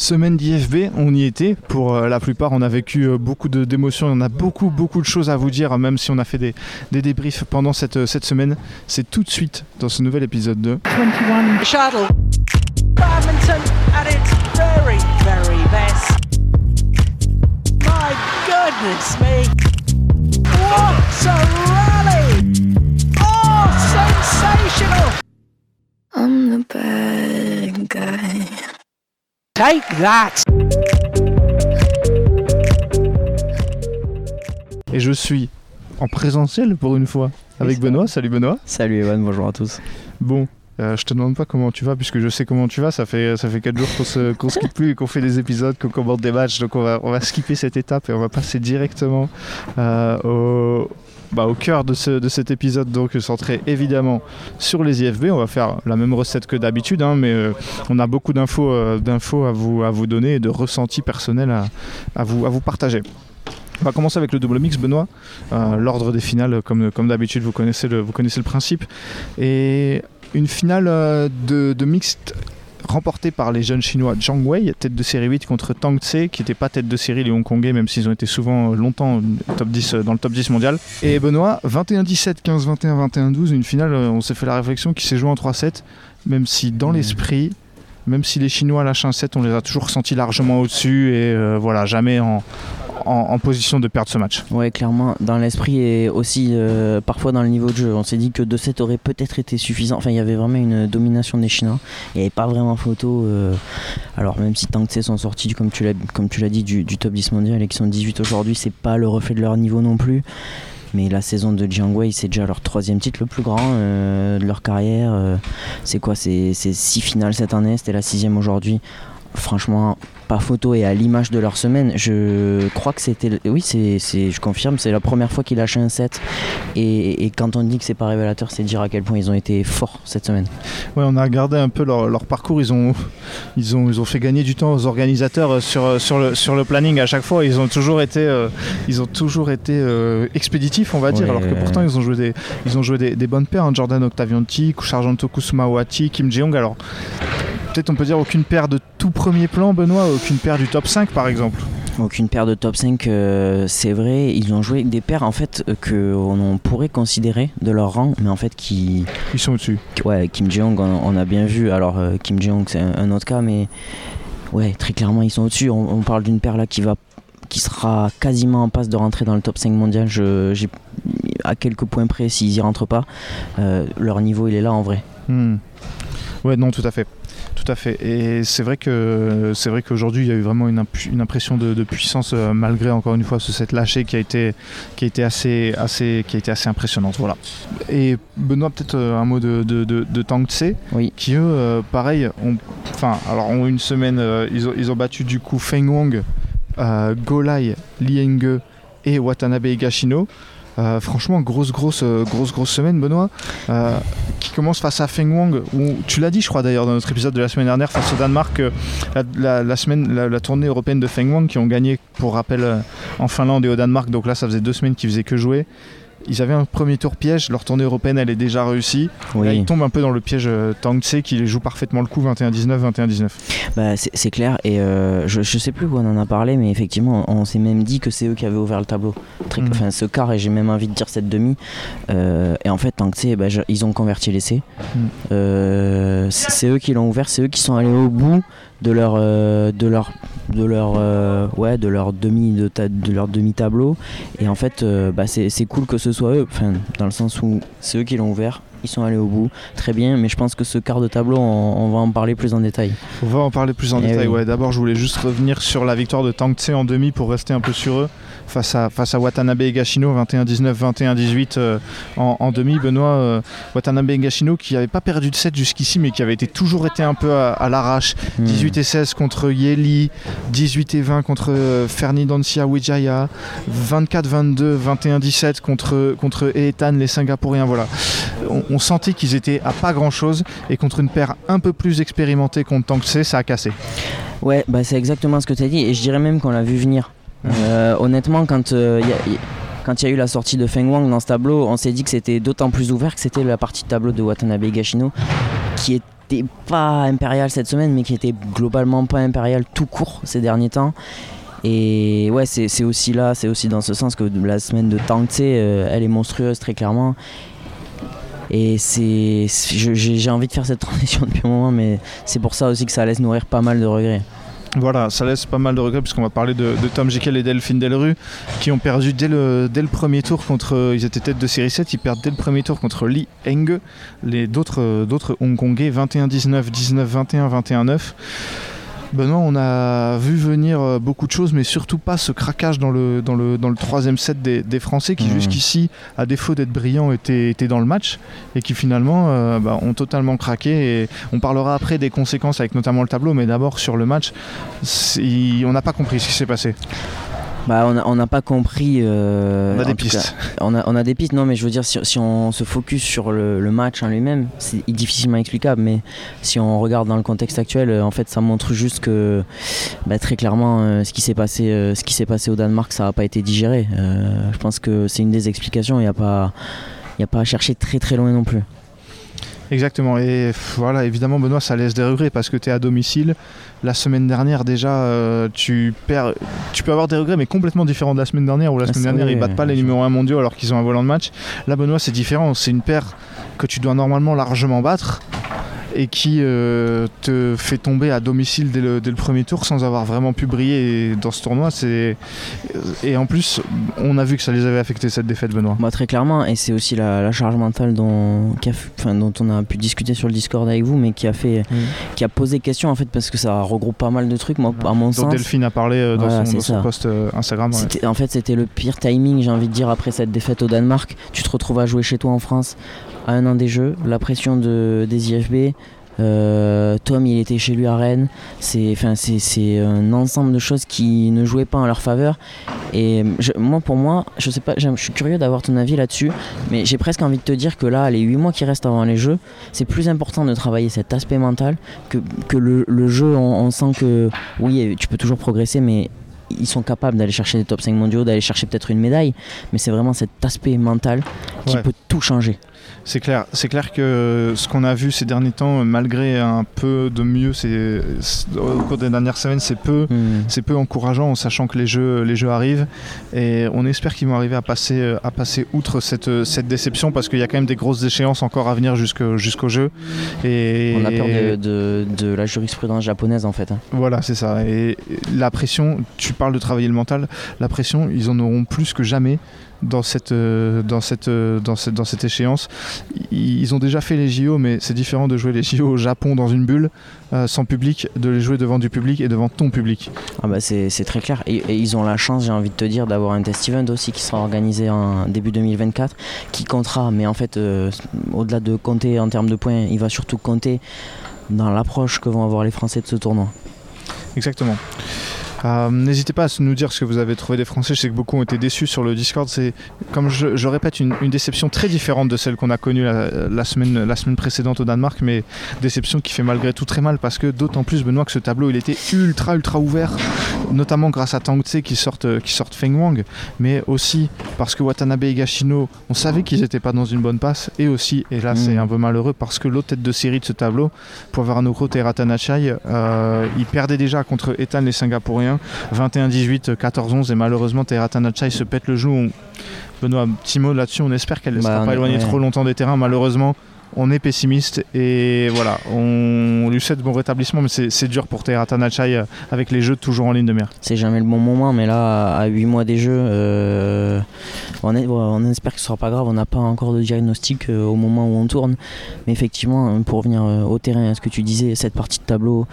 Semaine d'IFB, on y était. Pour euh, la plupart, on a vécu euh, beaucoup d'émotions. On a beaucoup, beaucoup de choses à vous dire, même si on a fait des, des débriefs pendant cette, euh, cette semaine. C'est tout de suite dans ce nouvel épisode de 21 shuttle. Badminton at its very, very best. My goodness me. What a rally! Oh, sensational! I'm the bad guy. Take that! Et je suis en présentiel pour une fois avec. Benoît. Salut Benoît. Salut Evan, bonjour à tous. Bon, euh, je te demande pas comment tu vas puisque je sais comment tu vas. Ça fait ça fait 4 jours qu'on se, quitte plus et qu'on fait des épisodes, qu'on commente des matchs. Donc on va, on va skipper cette étape et on va passer directement euh, au, bah, au cœur de, ce, de cet épisode, donc centré évidemment sur les IFB. On va faire la même recette que d'habitude, hein, mais euh, on a beaucoup d'infos euh, d'infos à, vous, à vous donner et de ressentis personnels à, à vous, à vous partager. On va commencer avec le double mix, Benoît. Euh, L'ordre des finales, comme, comme d'habitude, vous connaissez, le, vous connaissez le principe. Et une finale de, de mixte remportée par les jeunes chinois Zhang Wei, tête de série 8 contre Tang Tse, qui n'était pas tête de série les Hongkongais, même s'ils ont été souvent euh, longtemps top 10, euh, dans le top 10 mondial. Et Benoît, 21-17, 15-21, 21-12, une finale, euh, on s'est fait la réflexion qui s'est jouée en 3-7, même si dans Mhm. l'esprit, même si les Chinois lâchent un 7, on les a toujours ressentis largement au-dessus et euh, voilà, jamais en, en- position de perdre ce match. Ouais, clairement, dans l'esprit et aussi euh, parfois dans le niveau de jeu. On s'est dit que 2-7 aurait peut-être été suffisant. Enfin, il y avait vraiment une domination des Chinois. Il n'y avait pas vraiment photo. euh, Alors, même si Tang Tse sont sortis, comme tu l'as dit, du, top 10 mondial et qui sont 18 aujourd'hui, c'est pas le reflet de leur niveau non plus. Mais la saison de Jiang Wei, c'est déjà leur troisième titre le plus grand euh, de leur carrière. c'est quoi? C'est c'est six finales cette année, c'était la sixième aujourd'hui. Franchement, pas photo et à l'image de leur semaine, je crois que c'était. Oui, c'est, c'est- je confirme, c'est la première fois qu'ils lâchent un set. Et, et quand on dit que c'est pas révélateur, c'est dire à quel point ils ont été forts cette semaine. Ouais, on a regardé un peu leur, leur parcours. Ils ont, ils, ont, ils ont fait gagner du temps aux organisateurs sur, sur, le, sur le planning à chaque fois. Ils ont toujours été, euh, ils ont toujours été euh, expéditifs, on va dire. Ouais. Alors que pourtant, ils ont joué des, ils ont joué des, des bonnes paires. hein. Jordan Octavianti, Sargento Kusumawati, Kim Jeong. Alors, peut-être on peut dire aucune paire de tout premier plan, Benoît, aucune paire du top 5 par exemple. Aucune paire de top 5, euh, c'est vrai. Ils ont joué des paires en fait euh, que on pourrait considérer de leur rang, mais en fait qui. Ils sont au-dessus. Ouais, Kim Jeong, on, on a bien vu. Alors, euh, Kim Jeong, c'est un, un autre cas, mais ouais, très clairement, ils sont au-dessus. On, on parle d'une paire là qui va qui sera quasiment en passe de rentrer dans le top 5 mondial. Je, j'ai, à quelques points près, s'ils y rentrent pas, leur niveau il est là en vrai. Hmm. Ouais, non, tout à fait. Tout à fait. Et c'est vrai que c'est vrai qu'aujourd'hui il y a eu vraiment une, impression de, de puissance euh, malgré encore une fois ce set lâché qui a été qui a été assez assez qui a été assez impressionnante. Voilà. Et Benoît peut-être euh, un mot de de, de, de Tang Tse Oui. qui eux euh, pareil ont enfin alors ont une semaine ils ont ils ont battu du coup Feng Wang, euh, Golai, Lienge et Watanabe Higashino. Euh, franchement, grosse, grosse, euh, grosse, grosse semaine, Benoît, euh, qui commence face à Feng Wang. Où, tu l'as dit, je crois d'ailleurs, dans notre épisode de la semaine dernière, face au Danemark, la, semaine, la, la tournée européenne de Feng Wang, qui ont gagné, pour rappel, en Finlande et au Danemark. Donc là, ça faisait deux semaines qu'ils faisaient que jouer. Ils avaient un premier tour piège, leur tournée européenne, elle est déjà réussie. Là, ils tombent un peu dans le piège euh, Tang Tse, qui les joue parfaitement le coup 21-19, 21-19. Bah, c'est, clair. Et euh, je, je sais plus où on en a parlé, mais effectivement, on, s'est même dit que c'est eux qui avaient ouvert le tableau. Très- Mhm. Enfin, ce quart, et j'ai même envie de dire cette demi. Euh, et en fait, que c'est, bah, je- ils ont converti l'essai. Mhm. Euh, c'est eux qui l'ont ouvert, c'est eux qui sont allés au bout de leur, euh, de leur, de leur, euh, ouais, de leur demi, de, ta- de leur demi tableau. Et en fait, euh, bah, c'est, cool que ce soit eux. Enfin, dans le sens où c'est eux qui l'ont ouvert. Ils sont allés au bout, très bien, mais je pense que ce quart de tableau, on- on va en parler plus en détail. On va en parler plus en Eh détail. oui. Ouais, D'abord, je voulais juste revenir sur la victoire de Tang Tse en demi pour rester un peu sur eux face à, face à Watanabe Higashino 21-19, 21-18 euh, en, en demi. Benoît euh, Watanabe Higashino qui n'avait pas perdu de 7 jusqu'ici mais qui avait été, toujours été un peu à, à l'arrache. Hmm. 18 et 16 contre Yeli, 18 et 20 contre euh, Ferdinand Wijaya, 24-22, 21-17 contre, contre Ethan, les Singapouriens. Voilà. On, on sentait qu'ils étaient à pas grand chose et contre une paire un peu plus expérimentée contre Tang Tse, ça a cassé. Ouais, bah c'est exactement ce que tu as dit, et je dirais même qu'on l'a vu venir. Euh, honnêtement, quand euh, y a- y- quand il y a eu la sortie de Feng Wang dans ce tableau, on s'est dit que c'était d'autant plus ouvert que c'était la partie de tableau de Watanabe Higashino qui est était pas impérial cette semaine, mais qui était globalement pas impérial tout court ces derniers temps. Et ouais, c'est aussi là, c'est aussi dans ce sens que la semaine de Tangtse, euh, elle est monstrueuse très clairement. Et j'ai envie de faire cette transition depuis un moment, mais c'est pour ça aussi que ça laisse nourrir pas mal de regrets. Voilà, ça laisse pas mal de regrets puisqu'on va parler de, Tom Jekyll et Delphine Delru qui ont perdu dès le, dès le premier tour contre. Ils étaient tête de série 7, ils perdent dès le premier tour contre Lee Heng, les d'autres d'autres Hongkongais 21-19, 19-21, 21-9. Benoît, on a vu venir euh, beaucoup de choses, mais surtout pas ce craquage dans le, dans le, dans le troisième set des, des Français qui, Mhm. jusqu'ici, à défaut d'être brillants, étaient, étaient dans le match et qui finalement euh, bah, ont totalement craqué. Et on parlera après des conséquences avec notamment le tableau, mais d'abord sur le match, on n'a pas compris ce qui s'est passé. Bah, on n'a pas compris. euh, on a des pistes. cas, on, a, on a des pistes, non, mais je veux dire, si, si on se focus sur le, le match en lui-même, c'est difficilement explicable, mais si on regarde dans le contexte actuel, euh, en fait, ça montre juste que bah, très clairement, euh, ce qui s'est passé, euh, ce qui s'est passé au Danemark, ça n'a pas été digéré. Je pense que c'est une des explications. Il n'y a pas, il a pas à chercher très très loin non plus. Exactement. Et voilà, évidemment, Benoît, ça laisse des regrets parce que tu es à domicile. La semaine dernière, déjà, euh, tu perds. Tu peux avoir des regrets, mais complètement différents de la semaine dernière où la Ah, semaine dernière, ils battent pas les numéros 1 mondiaux alors qu'ils ont un volant de match. Là, Benoît, c'est différent. C'est une paire que tu dois normalement largement battre et qui euh, te fait tomber à domicile dès le, dès le premier tour sans avoir vraiment pu briller dans ce tournoi. C'est et en plus, on a vu que ça les avait affecté cette défaite, Benoît. Moi, très clairement, et c'est aussi la, la charge mentale dont, qui a f- enfin, dont on a pu discuter sur le Discord avec vous, mais qui a fait, qui a posé question en fait parce que ça regroupe pas mal de trucs. Moi, à mon dont sens, Delphine a parlé euh, dans Voilà, son, dans post euh, Instagram. ouais. En fait, c'était le pire timing, j'ai envie de dire, après cette défaite au Danemark. Tu te retrouves à jouer chez toi en France à un an des Jeux, la pression de, des IFB. euh, Tom, il était chez lui à Rennes. C'est, enfin, c'est, un ensemble de choses qui ne jouaient pas en leur faveur. Et je- moi, pour moi, je sais pas, je suis curieux d'avoir ton avis là-dessus, mais j'ai presque envie de te dire que là, les 8 mois qui restent avant les Jeux, c'est plus important de travailler cet aspect mental que, que le, le jeu. On, on sent que oui, tu peux toujours progresser, mais ils sont capables d'aller chercher des top 5 mondiaux, d'aller chercher peut-être une médaille, mais c'est vraiment cet aspect mental qui Ouais. peut tout changer. C'est clair, c'est clair que ce qu'on a vu ces derniers temps, malgré un peu de mieux c'est, c'est- au cours des dernières semaines, c'est peu, Hmm. c'est peu encourageant en sachant que les jeux, les jeux arrivent et on espère qu'ils vont arriver à passer, euh, à passer outre cette, cette déception parce qu'il y a quand même des grosses échéances encore à venir jusqu'au, jeu. Et On a peur de, de- de la jurisprudence japonaise en fait. hein. Voilà, c'est ça. Et la pression, tu parles de travailler le mental, la pression, ils en auront plus que jamais dans cette, euh, dans cette, euh, dans cette, dans cette échéance. Ils ont déjà fait les JO, mais c'est différent de jouer les JO au Japon dans une bulle, euh, sans public, de les jouer devant du public et devant ton public. Ah bah c'est, c'est très clair. Et, et ils ont la chance, j'ai envie de te dire, d'avoir un test event aussi qui sera organisé en début 2024, qui comptera, mais en fait, euh, au-delà de compter en termes de points, il va surtout compter dans l'approche que vont avoir les Français de ce tournoi. Exactement. Euh, N'hésitez pas à nous dire ce que vous avez trouvé des Français. Je sais que beaucoup ont été déçus sur le Discord. C'est, comme je, je répète, une, une déception très différente de celle qu'on a connue la, la semaine, la semaine précédente au Danemark, mais déception qui fait malgré tout très mal parce que d'autant plus, Benoît, que ce tableau il était ultra ultra ouvert, notamment grâce à Tang Tse qui sortent, qui sortent Feng Wang, mais aussi parce que Watanabe et Gashino, on savait qu'ils n'étaient pas dans une bonne passe, et aussi, et là c'est Mm. un peu malheureux parce que l'autre tête de série de ce tableau, Poivranoko Teratanachai, euh, il perdait déjà contre Ethan les Singapouriens 21-18, 14-11 et malheureusement Teratanachai se pète le genou. On- Benoît, petit mot là-dessus, on espère qu'elle ne Bah, sera pas éloignée ouais. trop longtemps des terrains. Malheureusement, on est pessimiste et voilà, on lui souhaite bon rétablissement, mais c'est dur pour Teratanachai euh, avec les jeux toujours en ligne de mire. C'est jamais le bon moment, mais là, à 8 mois des Jeux, euh, on, est- on espère que ce sera pas grave. On n'a pas encore de diagnostic euh, au moment où on tourne. Mais effectivement, pour revenir au terrain, à ce que tu disais, cette partie de tableau,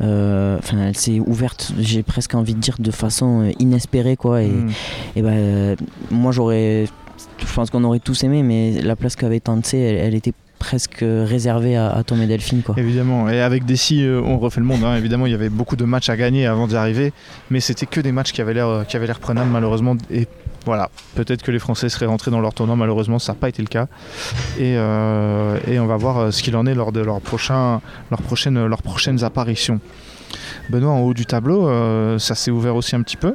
euh, enfin, elle s'est ouverte, j'ai presque envie de dire, de façon euh, inespérée. Quoi, et, Mm. et ben, euh, moi, j'aurais. Je pense qu'on aurait tous aimé, mais la place qu'avait Tantse, elle, elle était presque réservée à, à Tom et Delphine. Quoi. Évidemment, et avec Dessy, euh, on refait le monde. hein. Évidemment, il y avait beaucoup de matchs à gagner avant d'y arriver, mais c'était que des matchs qui avaient l'air, qui avaient l'air prenables malheureusement. Et voilà, peut-être que les Français seraient rentrés dans leur tournoi. Malheureusement, ça n'a pas été le cas. Et, euh, on va voir euh, ce qu'il en est lors de leurs prochaines apparitions. Benoît, en haut du tableau, euh, ça s'est ouvert aussi un petit peu.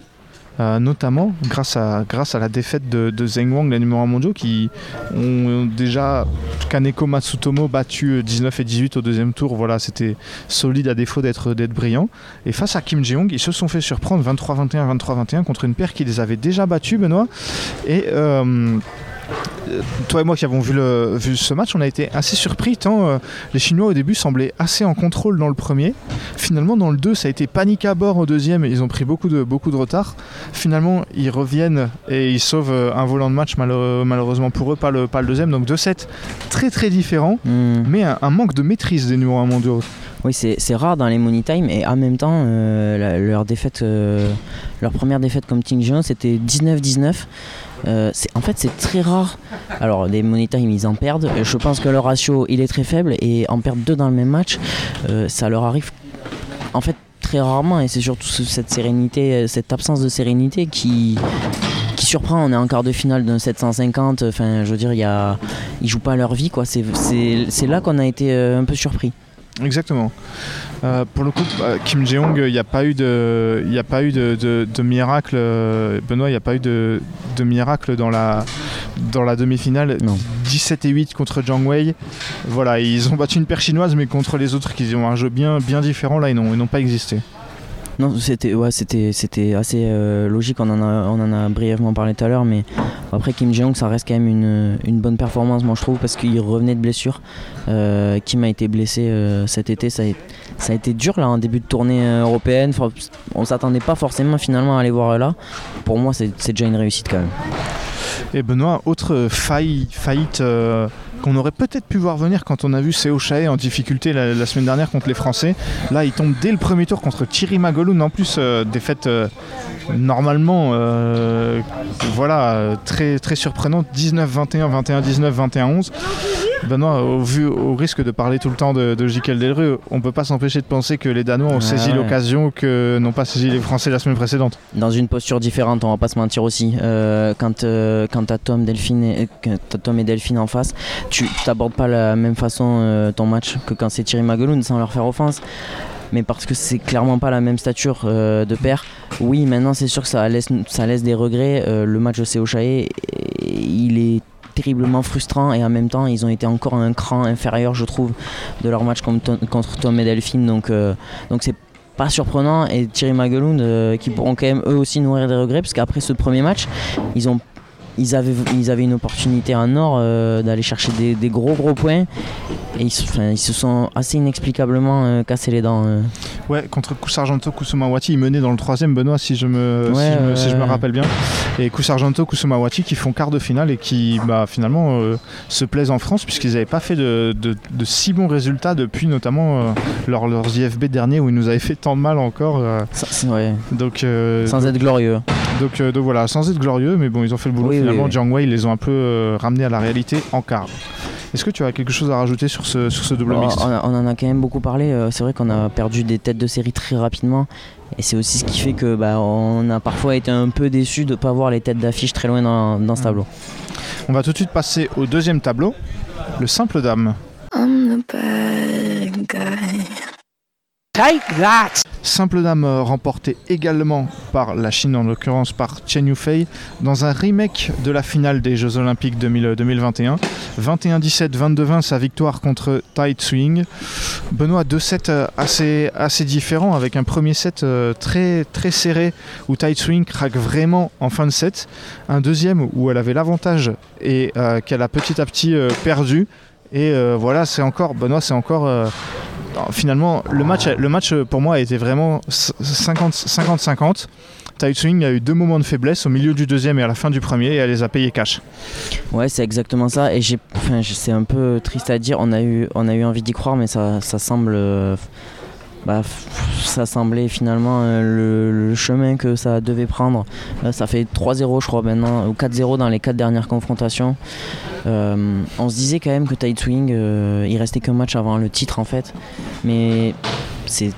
Euh, notamment grâce à, grâce à la défaite de, de Zheng Wang, les numéros 1 mondiaux, qui ont déjà Kaneko Matsutomo battu 19 et 18 au deuxième tour. Voilà, c'était solide à défaut d'être d'être brillant. Et face à Kim Jeong, ils se sont fait surprendre 23-21, 23-21 contre une paire qui les avait déjà battus, Benoît. Et euh, toi et moi qui avons vu, le, vu ce match, on a été assez surpris tant euh, les Chinois au début semblaient assez en contrôle dans le premier. Finalement, dans le 2, ça a été panique à bord au deuxième et ils ont pris beaucoup de, beaucoup de retard. Finalement, ils reviennent et ils sauvent euh, un volant de match, malheureusement pour eux, pas le, pas le deuxième. Donc deux sets très très différents, Hmm. mais un, un manque de maîtrise des numéros 1 mondiaux. Oui, c'est rare dans les money time et en même temps, euh, la- leur défaite, euh, leur première défaite comme Ting Jian, c'était 19-19. Euh, en fait, c'est très rare. Alors, des money time, ils en perdent. Je pense que leur ratio, il est très faible et en perdre deux dans le même match, euh, ça leur arrive en fait très rarement et c'est surtout ce- cette sérénité, euh, cette absence de sérénité qui qui surprend. On est en quart de finale d'un 750. Enfin, je veux dire, y a, ils jouent pas leur vie, quoi. C'est là qu'on a été un peu surpris. Exactement. Euh, pour le coup, euh, Kim Jeong, il n'y a pas eu de, il y a pas eu de, de- de miracle. euh, Benoît, il n'y a pas eu de, de miracle dans la, dans la demi-finale. Non. 17 et 8 contre Zhang Wei. Voilà, ils ont battu une paire chinoise, mais contre les autres qui ont un jeu bien, bien différent, là, ils n'ont ils n'ont pas existé. Non, c'était ouais, c'était assez euh, logique. On en a brièvement parlé tout à l'heure, mais après Kim Jeong, ça reste quand même une, bonne performance, moi je trouve, parce qu'il revenait de blessure. Euh, Kim a été blessé euh, cet été, ça a, été dur là en début de tournée européenne. Enfin, on s'attendait pas forcément finalement à aller voir là. Pour moi, c'est déjà une réussite quand même. Et Benoît, autre faille, faillite qu'on aurait peut-être pu voir venir quand on a vu Seo Chae en difficulté la, la semaine dernière contre les Français. Là, il tombe dès le premier tour contre Thierry Magoloun. En plus, euh, défaite euh, normalement, euh, voilà, très, très surprenante. 19-21, 21-19, 21-11. Benoît, au, vu, au risque de parler tout le temps de, de Jikel Delru, on peut pas s'empêcher de penser que les Danois ont Ah saisi ouais. l'occasion que n'ont pas saisi les Français la semaine précédente. dans une posture différente, on va pas se mentir aussi. Euh, quand euh, quand t'as Tom, Delphine et, que t'as Tom et Delphine en face, tu t'abordes pas la même façon euh, ton match que quand c'est Thierry Magoloun, sans leur faire offense. Mais parce que c'est clairement pas la même stature euh, de paire. Oui, maintenant c'est sûr que ça laisse, des regrets. Euh, le match de Seo il est terriblement frustrant et en même temps ils ont été encore un cran inférieur je trouve de leur match contre, Tom et Delphine donc c'est pas surprenant et Thierry Magueloun euh, qui pourront quand même eux aussi nourrir des regrets parce qu'après ce premier match ils ont ils avaient, ils avaient une opportunité en or euh, d'aller chercher des, des gros gros points et ils, se- enfin, ils se sont assez inexplicablement euh, cassés les dents. euh. Ouais, contre Kusargento Kusumawati, ils menaient dans le troisième, Benoît, si je me, Ouais, si je me, si je me ouais. rappelle bien. Et Kusargento Kusumawati qui font quart de finale et qui bah, finalement se plaisent en France puisqu'ils n'avaient pas fait de, de- de si bons résultats depuis notamment leur- leurs IFB derniers où ils nous avaient fait tant de mal encore. Ça, ouais, donc, sans être glorieux. Donc, euh, donc voilà, sans être glorieux, mais bon, ils ont fait le boulot Oui, finalement. oui. Jiang Wei, ils les ont un peu euh, ramenés à la réalité en quart. Est-ce que tu as quelque chose à rajouter sur ce, sur ce double Oh, mixte? on, a- on en a quand même beaucoup parlé. euh, C'est vrai qu'on a perdu des têtes de série très rapidement. Et c'est aussi ce qui fait que bah, on a parfois été un peu déçus de ne pas voir les têtes d'affiche très loin dans, dans ce tableau. On va tout de suite passer au deuxième tableau, le simple dame. I'm the bad guy. Take that! Simple Dame euh, remporté également par la Chine, en l'occurrence par Chen Yufei, dans un remake de la finale des Jeux Olympiques 2000 2021. 21-17, 22-20, sa victoire contre Tai Swing. Benoît, deux sets euh, assez, différents, avec un premier set euh, très, très serré où Tai Swing craque vraiment en fin de set. Un deuxième où elle avait l'avantage et qu'elle a petit à petit perdu. Et voilà, c'est encore, Benoît, c'est encore finalement, le match, le match euh, pour moi a été vraiment 50 50-50. Tai Swing a eu deux moments de faiblesse au milieu du deuxième et à la fin du premier et elle les a payés cash. Ouais, c'est exactement ça. Et c'est un peu triste à dire. On a eu, on a eu envie d'y croire, mais ça, ça semble, euh, bah, ça semblait finalement euh, le, chemin que ça devait prendre. Là, ça fait 3-0, je crois maintenant, ou 4-0 dans les quatre dernières confrontations. Euh, on se disait quand même que Tide Swing, euh, il restait qu'un match avant le titre en fait, mais c'est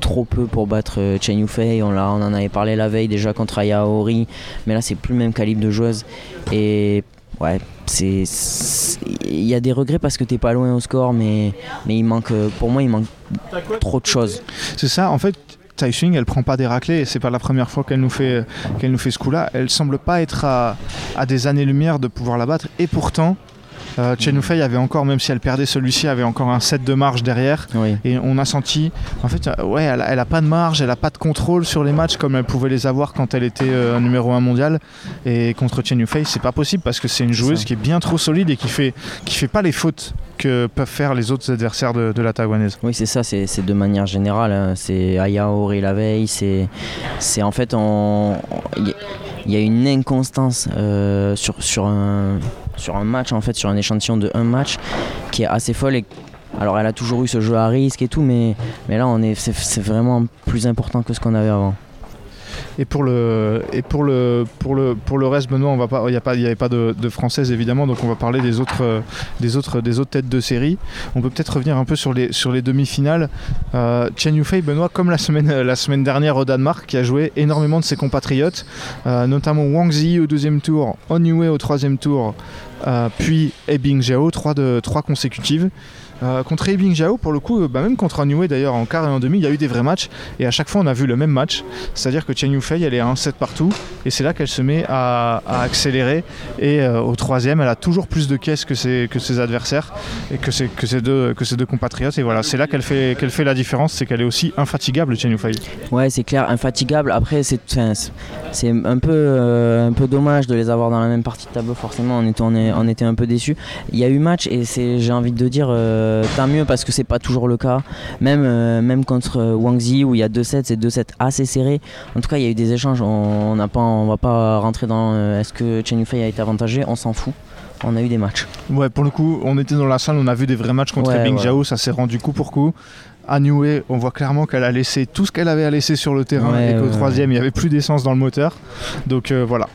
trop peu pour battre euh, Chen Yufei. On, en avait parlé la veille déjà contre Aya Aori, mais là c'est plus le même calibre de joueuse. Et ouais, c'est il y a des regrets parce que t'es pas loin au score, mais mais il manque, euh, pour moi, il manque trop de choses. C'est ça, en fait, Tai elle prend pas des raclés et c'est pas la première fois qu'elle nous fait qu'elle nous fait ce coup-là. Elle semble pas être à, à des années-lumière de pouvoir la battre et pourtant. Euh, Chen Yufei avait encore, même si elle perdait celui-ci, avait encore un set de marge derrière. Oui. Et on a senti, en fait, euh, ouais, elle, a- elle a pas de marge, elle a pas de contrôle sur les matchs comme elle pouvait les avoir quand elle était euh, numéro 1 mondial. Et contre Chen Yufei, c'est pas possible parce que c'est une joueuse qui est bien trop solide et qui fait, qui fait pas les fautes que peuvent faire les autres adversaires de, de la taïwanaise. Oui, c'est ça, c'est de manière générale. hein. C'est Aya Ori la veille, c'est en fait, on- on- y, il y a une inconstance euh, sur, un, match, en fait, sur un échantillon de un match qui est assez folle. Et, alors, elle a toujours eu ce jeu à risque et tout, mais, là, on est- c'est vraiment plus important que ce qu'on avait avant. Et pour le, reste, Benoît, va pas, il n'y avait pas de, de française évidemment, donc on va parler des autres, des autres, têtes de série. On peut peut-être revenir un peu sur les, demi-finales. Euh, Chen Yufei, Benoît, comme la semaine, dernière au Danemark, qui a joué énormément de ses compatriotes, euh, notamment Wang Zi au deuxième tour, On Yue au troisième tour, euh, puis Ebing Jiao, trois de trois consécutives. Euh, contre Ebing Jiao, pour le coup, euh, bah, même contre On Yue d'ailleurs en quart et en demi, il y a eu des vrais matchs et à chaque fois on a vu le même match. C'est-à-dire que Chen Yufei, elle est à 1-7 partout, et c'est là qu'elle se met à, accélérer. Et euh, au troisième, elle a toujours plus de caisses que ses, adversaires et que ses, deux, compatriotes. Et voilà, c'est là qu'elle fait, fait la différence, c'est qu'elle est aussi infatigable, Chen Yufei. Ouais, c'est clair, infatigable. Après, c'est un peu, dommage de les avoir dans la même partie de tableau, forcément. On était, on était un peu déçus. Il y a eu match et j'ai envie de dire, tant mieux parce que c'est pas toujours le cas. Même, euh, même contre euh, Wang Zi où il y a deux sets, c'est deux sets assez serrés. En tout cas, il y a eu des échanges. On n'a pas, on va pas rentrer dans euh, est-ce que Chen Yufei a été avantagé? On s'en fout. On a eu des matchs. Ouais, pour le coup, on était dans la salle, on a vu des vrais matchs contre Ouais, Ebing ouais. Jiao, ça s'est rendu coup pour coup. À Niue, on voit clairement qu'elle a laissé tout ce qu'elle avait à laisser sur le terrain Ouais, et qu'au troisième, il n'y avait plus d'essence dans le moteur. Donc euh, voilà.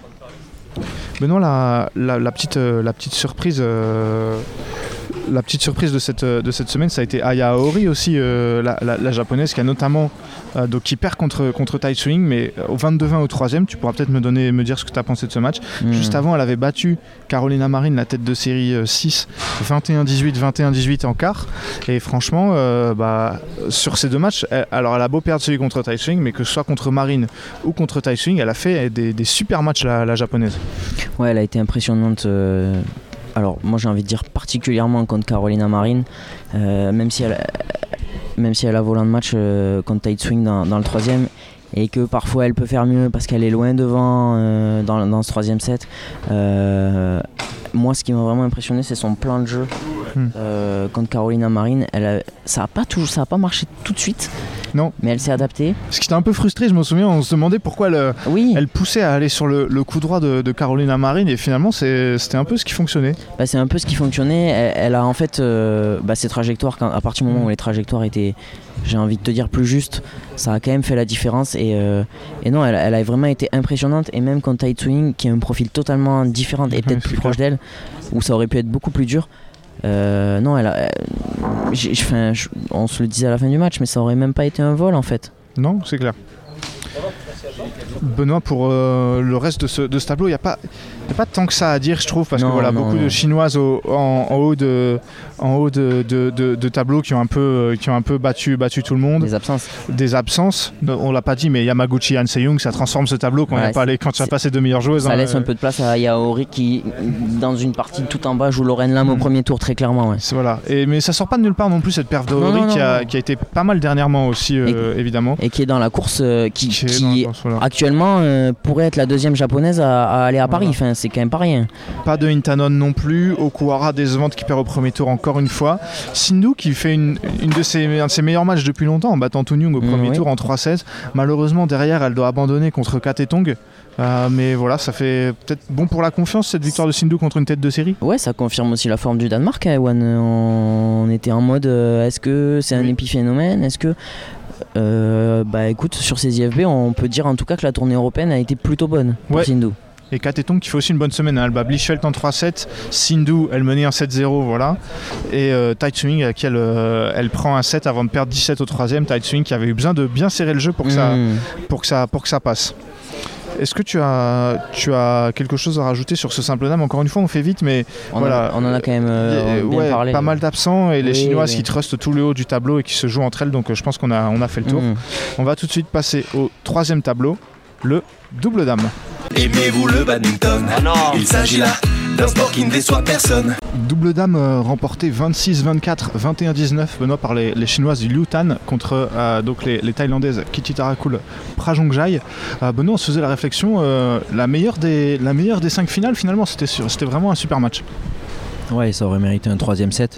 Benoît, la, la, la petite, euh, la petite surprise. euh, la petite surprise de cette, euh, de cette semaine, ça a été Aya Aori aussi, euh, la, la- la japonaise, qui a notamment euh, donc qui perd contre, contre Tai Swing, mais au 22-20 au troisième, tu pourras peut-être me donner, me dire ce que tu as pensé de ce match. Hmm. Juste avant, elle avait battu Carolina Marin, la tête de série euh, 6, 21-18, 21-18 en quart. Et franchement, bah, sur ces deux matchs, elle- alors elle a beau perdre celui contre Tai Swing, mais que ce soit contre Marin ou contre Tai Swing, elle a fait des, des super matchs, la, la japonaise. Ouais, elle a été impressionnante. Alors, moi j'ai envie de dire particulièrement contre Carolina Marin, euh, même, si elle, même si a volant de match euh, contre Tight Swing dans, dans le troisième, et que parfois elle peut faire mieux parce qu'elle est loin devant euh, dans, dans ce troisième set. Moi, ce qui m'a vraiment impressionné, c'est son plan de jeu Hmm. euh, contre Carolina Marin. Elle a- ça n'a pas, toujours- ça a pas marché tout de suite, Non. mais elle s'est adaptée. Ce qui était un peu frustré, je me souviens, on se demandait pourquoi elle, Oui, elle poussait à aller sur le, le coup droit de, de Carolina Marin, et finalement, c'était un peu ce qui fonctionnait. Bah, c'est un peu ce qui fonctionnait. Elle, elle a en fait euh, bah, ses trajectoires, quand, à partir du moment où les trajectoires étaient, j'ai envie de te dire, plus justes, ça a quand même fait la différence. Et, euh, et non, elle, elle a vraiment été impressionnante. Et même quand Tai qui a un profil totalement différent et Ouais, peut-être plus proche d'elle, où ça aurait pu être beaucoup plus dur. euh, non, elle a, euh, on se le disait à la fin du match, mais ça aurait même pas été un vol en fait. Non, c'est clair. Benoît, pour euh, le reste de ce, de ce tableau, il n'y a, pas- y a pas tant que ça à dire, je trouve, parce que voilà, non, beaucoup de. Chinoises au- en, en haut de, en haut de, de, de- de tableau qui ont un peu, euh, qui ont un peu battu, battu tout le monde. Les absences. Des absences, on l'a pas dit, mais Yamaguchi et Han Se-young, ça transforme ce tableau quand Ouais, pas les, quand il y a c'est- pas ces deux meilleures joueuses. Ça hein, laisse euh, un peu de place à Yaori qui, dans une partie tout en bas, joue Lorraine Lam au Mm. premier tour très clairement. ouais. Voilà. Et, mais ça sort pas de nulle part non plus cette perf de Non, Ori non, qui, qui a été pas mal dernièrement aussi, euh, évidemment. et qui est dans la course euh, qui, Qui est qui voilà. actuellement euh, pourrait être la deuxième japonaise à, à aller à Paris. Voilà. Enfin, c'est quand même pas rien. Pas de Intanon non plus. Okuhara décevante qui perd au premier tour encore une fois. Sindhu qui fait une, une de ses, un de ses meilleurs matchs depuis longtemps en battant Tunyung au premier oui. tour en 3-16. Malheureusement derrière elle doit abandonner contre Katetong. Euh, mais voilà, ça fait peut-être bon pour la confiance cette victoire de Sindhu contre une tête de série. Ouais, ça confirme aussi la forme du Danemark. hein, Ewan. On était en mode euh, est-ce que c'est un Oui. épiphénomène? Est-ce que. Euh, bah écoute, sur ces IFB, on peut dire en tout cas que la tournée européenne a été plutôt bonne pour Ouais. Sindhu. Et Katetong qui fait aussi une bonne semaine. hein. Elle bat Blichfeld en 3-7. Sindhu, elle menait un 7-0, voilà. Et euh, Tai Swing, à qui elle, euh, elle prend un 7 avant de perdre 17 au troisième. Tai Swing qui avait eu besoin de bien serrer le jeu pour que ça, Mm. pour que ça, pour que ça passe. Est-ce que tu as, tu as quelque chose à rajouter sur ce simple dame Encore une fois, on fait vite, mais On, Voilà. en, on en a quand même euh, il y a- bien ouais, parlé. pas mal d'absents et les Oui, Chinoises oui. qui trustent tout le haut du tableau et qui se jouent entre elles. Donc euh, je pense qu'on a, on a fait le tour. Mhm. On va tout de suite passer au troisième tableau, le double dame. Aimez-vous le badminton Il s'agit là d'un sport qui ne déçoit personne. Double dame euh, remporté 26-24, 21-19 Benoît par les, les chinoises du Liutan contre euh, donc les, les thaïlandaises Kititarakul Prajongjai. Euh, Benoît on se faisait la réflexion, euh, la, meilleure des, la meilleure des cinq finales finalement c'était sur- c'était vraiment un super match. Ouais, ça aurait mérité un troisième set.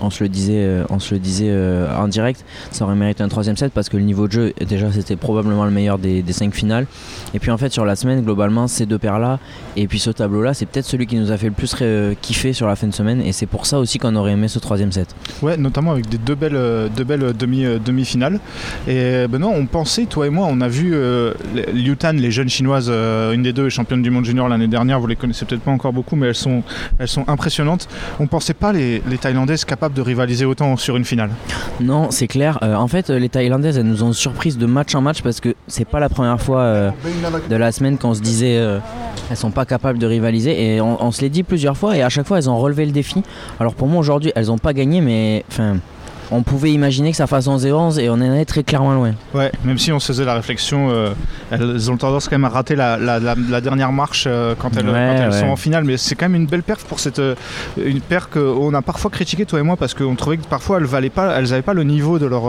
On se le disait, euh, on se le disait euh, en direct. Ça aurait mérité un troisième set parce que le niveau de jeu, déjà, c'était probablement le meilleur des, cinq finales. Et puis en fait, sur la semaine, globalement, ces deux paires-là et puis ce tableau-là, c'est peut-être celui qui nous a fait le plus euh, kiffer sur la fin de semaine. Et c'est pour ça aussi qu'on aurait aimé ce troisième set. Ouais, notamment avec des deux belles, deux belles demi, demi-finales. Et Benoît, on pensait, toi et moi, on a vu euh, Liu les jeunes chinoises, une des deux est championne du monde junior l'année dernière, vous les connaissez peut-être pas encore beaucoup, mais elles sont, elles sont impressionnantes. On pensait pas les, les Thaïlandaises capables de rivaliser autant sur une finale. Non, c'est clair. Euh, en fait, euh, les Thaïlandaises, elles nous ont surprises de match en match parce que c'est pas la première fois euh, de la semaine qu'on se disait euh, elles sont pas capables de rivaliser et on, se l'est dit plusieurs fois et à chaque fois elles ont relevé le défi. Alors pour moi aujourd'hui, elles ont pas gagné, mais enfin on pouvait imaginer que ça fasse 11 et 11 et on en est très clairement loin. Ouais, même si on se faisait la réflexion, euh, elles ont tendance quand même à rater la, dernière marche euh, quand elles, sont en finale, mais c'est quand même une belle perf pour cette euh, une perf qu'on a parfois critiqué toi et moi parce qu'on trouvait que parfois elles valaient pas, elles pas le niveau de leur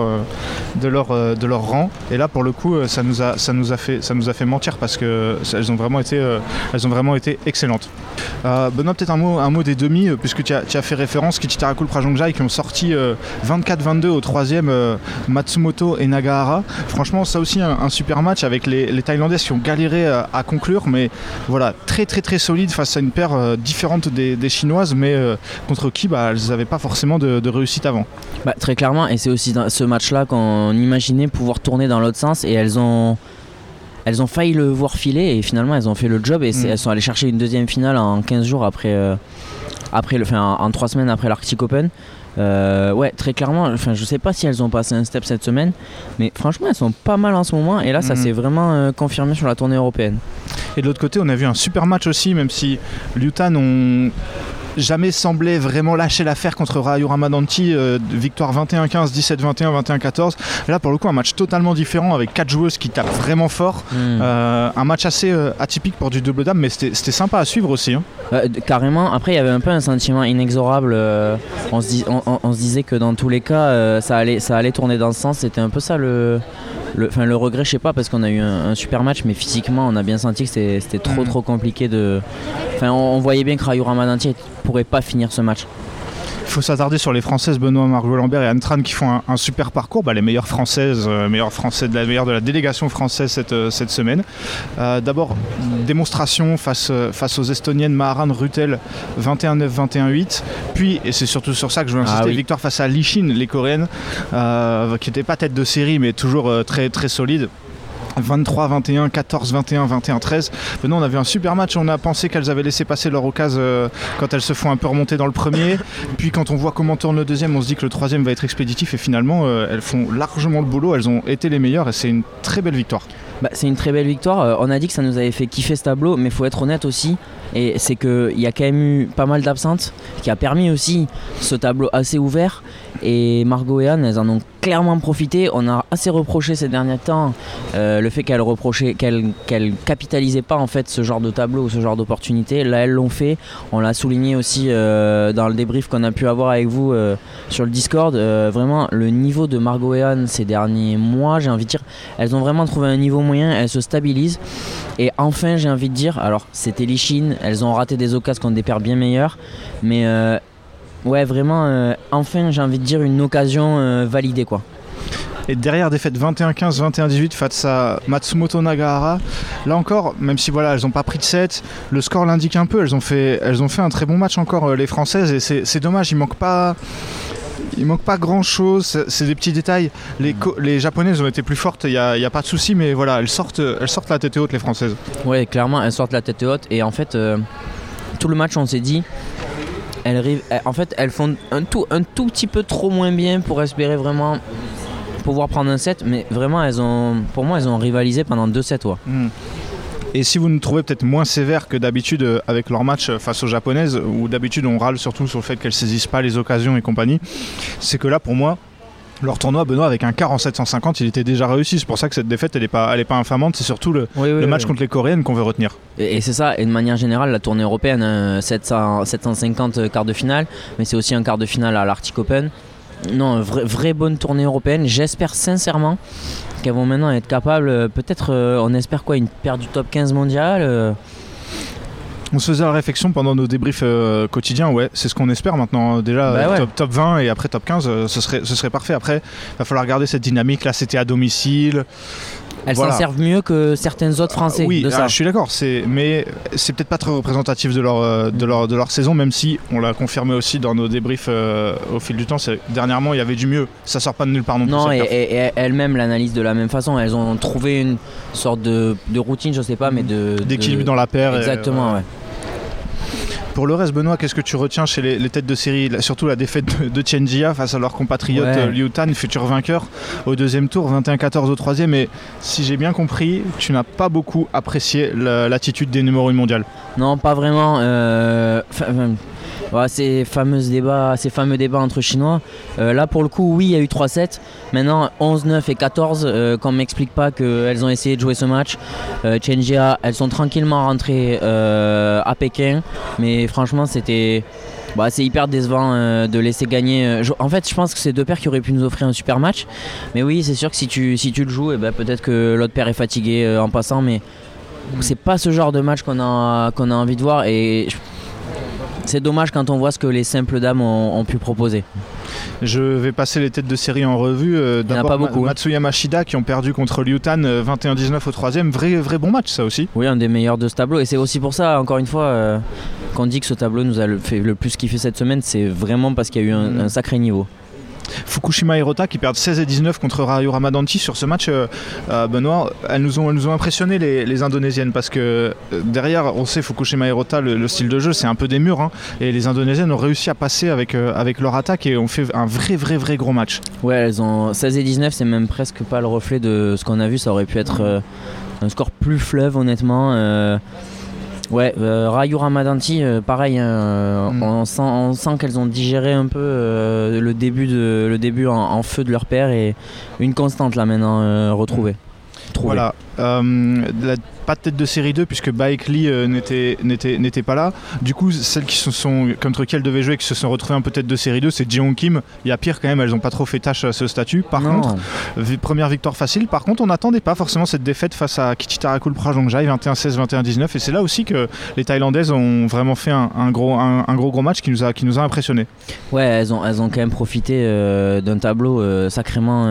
de leur de leur rang et là pour le coup ça nous a ça nous a fait ça nous a fait mentir parce que elles ont vraiment été elles ont vraiment été excellentes. Benoît peut-être un mot un mot des demi puisque tu as, as, fait référence Kitty Tarakul Prajongjai qui ont sorti 24 4-22 au troisième euh, Matsumoto et Nagahara. Franchement, ça aussi un, super match avec les, les, Thaïlandais qui ont galéré euh, à, conclure, mais voilà, très très très solide face à une paire euh, différente des, Chinoises, mais contre qui bah, elles n'avaient pas forcément de, réussite avant. Bah, très clairement, et c'est aussi dans ce match-là qu'on imaginait pouvoir tourner dans l'autre sens, et elles ont elles ont failli le voir filer et finalement elles ont fait le job et mm. elles sont allées chercher une deuxième finale en 15 jours après, après en, en 3 semaines après l'Arctic Open. Euh, ouais, très clairement, enfin, je sais pas si elles ont passé un step cette semaine, mais franchement elles sont pas mal en ce moment, et là ça Mm. s'est vraiment euh, confirmé sur la tournée européenne. Et de l'autre côté, on a vu un super match aussi, même si Lutan ont jamais semblé vraiment lâcher l'affaire contre Rayo Ramadanti. euh, victoire 21-15, 17-21, 21-14. Et là, pour le coup, un match totalement différent avec quatre joueuses qui tapent vraiment fort. Mm. Euh, un match assez euh, atypique pour du double dame, mais c'était sympa à suivre aussi. hein. Carrément, après il y avait un peu un sentiment inexorable. on, se dis- on- on- on se disait que dans tous les cas, ça, allait, ça allait tourner dans ce sens. C'était un peu ça le, le, le regret, je sais pas, parce qu'on a eu un, un super match, mais physiquement on a bien senti que c'était trop Mhm. trop compliqué de. Enfin, on, on voyait bien que Rayo Ramadanti pourrait pas finir ce match. Il faut s'attarder sur les Françaises Benoît, Margot Lambert et Anne Tran qui font un, un super parcours. Bah, les meilleures Françaises, euh, meilleures Françaises de la meilleure de la délégation française cette, euh, cette semaine. Euh, D'abord, démonstration face, euh, face aux Estoniennes Maharan Rutel 21-9, 21-8. Puis, et c'est surtout sur ça que je veux insister, Ah oui. victoire face à Lishin, les Coréennes, qui n'étaient pas tête de série mais toujours très, très solide. 23, 21, 14, 21, 21, 13. Maintenant, on avait un super match. On a pensé qu'elles avaient laissé passer leur occasion euh, quand elles se font un peu remonter dans le premier. Puis, quand on voit comment tourne le deuxième, on se dit que le troisième va être expéditif. Et finalement, euh, elles font largement le boulot. Elles ont été les meilleures et c'est une très belle victoire. Bah, c'est une très belle victoire. Euh, on a dit que ça nous avait fait kiffer ce tableau, mais il faut être honnête aussi. Et c'est qu'il y a quand même eu pas mal d'absentes qui a permis aussi ce tableau assez ouvert. Et Margot et Anne, elles en ont clairement profité. On a assez reproché ces derniers temps euh, le fait qu'elles reprochaient, qu'elles capitalisaient pas en fait ce genre de tableau ou ce genre d'opportunité. Là, elles l'ont fait. On l'a souligné aussi euh, dans le débrief qu'on a pu avoir avec vous euh, sur le Discord. Vraiment, le niveau de Margot et Anne ces derniers mois, j'ai envie de dire, elles ont vraiment trouvé un niveau moyen. Elles se stabilisent. Et enfin, j'ai envie de dire, alors c'était Lichine, elles ont raté des occasions contre des paires bien meilleures, mais euh, ouais, vraiment, euh, enfin, j'ai envie de dire une occasion euh, validée quoi. Et derrière défaite 21-15, 21-18 face à Matsumoto Nagahara, là encore, même si voilà, elles n'ont pas pris de 7, le score l'indique un peu. Elles ont fait, elles ont fait un très bon match encore, les Françaises, et c'est dommage, il manque pas. Il manque pas grand chose, c'est des petits détails. Les, co- les japonaises ont été plus fortes, il n'y a, pas de souci, mais voilà, elles sortent, elles sortent la tête haute, les françaises. Ouais, clairement, elles sortent la tête haute et en fait, euh, tout le match, on s'est dit, elles, elles- en fait, elles font un tout, un tout petit peu trop moins bien pour espérer vraiment pouvoir prendre un set, mais vraiment, elles ont, pour moi, elles ont rivalisé pendant deux sets. Ouais. Et si vous nous trouvez peut-être moins sévères que d'habitude euh, avec leur match euh, face aux japonaises, où d'habitude on râle surtout sur le fait qu'elles saisissent pas les occasions et compagnie, c'est que là pour moi, leur tournoi, Benoît, avec un quart en 750, il était déjà réussi. C'est pour ça que cette défaite, elle n'est pas, elle est pas infamante. C'est surtout le, Oui, oui, le match oui. contre les Coréennes qu'on veut retenir. Et, et c'est ça, et de manière générale, la tournée européenne, euh, 700 750 quarts de finale, mais c'est aussi un quart de finale à l'Arctic Open. Non, une vraie, vraie bonne tournée européenne. J'espère sincèrement qu'elles vont maintenant être capables, euh, peut-être, euh, on espère quoi, une paire du top 15 mondial euh, On se faisait la réflexion pendant nos débriefs euh, quotidiens, ouais, c'est ce qu'on espère maintenant. Déjà, Bah ouais. top, top 20 et après top 15, euh, ce, serait, ce serait parfait. Après, il va falloir garder cette dynamique. Là, c'était à domicile. Elles Voilà. s'en servent mieux que certaines autres Français oui, de ah, ça. je suis d'accord. C'est, mais c'est peut-être pas très représentatif de leur, euh, de leur, de leur saison, même si on l'a confirmé aussi dans nos débriefs euh, au fil du temps. dernièrement, il y avait du mieux. Ça sort pas de nulle part non plus. Non, et, et- et elles-mêmes l'analysent de la même façon. Elles ont trouvé une sorte de, de routine, je sais pas, mais de. d'équilibre dans la paire. et, Exactement, euh, ouais. Pour le reste, Benoît, qu'est-ce que tu retiens chez les, les têtes de série Surtout la défaite de, de Chen Jia face à leur compatriote Ouais. euh, Liu Tan, futur vainqueur au deuxième tour, 21-14 au troisième. Et si j'ai bien compris, tu n'as pas beaucoup apprécié la- l'attitude des numéros 1 mondial. Non, pas vraiment. euh, enfin, ces, fameux débats, ces fameux débats entre Chinois. Euh, là, pour le coup, oui, il y a eu 3-7. Maintenant, 11, 9 et 14, euh, qu'on ne m'explique pas qu'elles ont essayé de jouer ce match. Euh, Chen Jia, elles sont tranquillement rentrées euh, à Pékin. Mais franchement, c'était. bah, c'est hyper décevant euh, de laisser gagner. euh, en fait, je pense que c'est deux paires qui auraient pu nous offrir un super match. Mais oui, c'est sûr que si tu, si tu le joues, eh ben, peut-être que l'autre paire est fatigué euh, en passant. Mais c'est pas ce genre de match qu'on a, qu'on a envie de voir. Et c'est dommage quand on voit ce que les simples dames ont, ont pu proposer. Je vais passer les têtes de série en revue. Euh, Il y en a D'abord, pas beaucoup, Ma- hein. Matsuya Mashida qui ont perdu contre Liu Tan euh, 21-19 au troisième. Vrai, vrai bon match, ça aussi. Oui, un des meilleurs de ce tableau. Et c'est aussi pour ça, encore une fois, euh, qu'on dit que ce tableau nous a le- fait le plus kiffer cette semaine. C'est vraiment parce qu'il y a eu un, Mm. un sacré niveau. Fukushima et Hirota qui perdent 16 et 19 contre Rayo Ramadanti sur ce match. euh, euh, Benoît, elles nous ont, elles impressionné les, Indonésiennes parce que euh, derrière, on sait Fukushima et Hirota, le, le style de jeu, c'est un peu des murs. hein, et les Indonésiennes ont réussi à passer avec, leur attaque et ont fait un vrai, vrai, vrai gros match. Ouais, elles ont 16 et 19, c'est même presque pas le reflet de ce qu'on a vu. Ça aurait pu être un score plus fleuve, honnêtement. Ouais, euh, Rayu Ramadanti, euh, pareil. hein, euh, Mm. on sent, on sent qu'elles ont digéré un peu euh, le début, de, le début en, en feu de leur père et une constante là maintenant euh, retrouvée. Voilà. Euh, la- pas de tête de série 2 puisque Baek Lee euh, n'était, n'était, n'était pas là. Du coup, celles qui se sont, contre qui elles devaient jouer, qui se sont retrouvées un peu tête de série 2, c'est Jeong Kim. Il y a pire quand même, elles n'ont pas trop fait tâche à ce statut. Par Non. contre, première victoire facile. Par contre, on n'attendait pas forcément cette défaite face à Kichitarakul Prajongjai 21-16, 21-19. Et c'est là aussi que les Thaïlandaises ont vraiment fait un, un gros, un, un gros gros match qui nous a, qui nous a impressionné. Ouais, elles ont, elles ont quand même profité euh, d'un tableau euh, sacrément,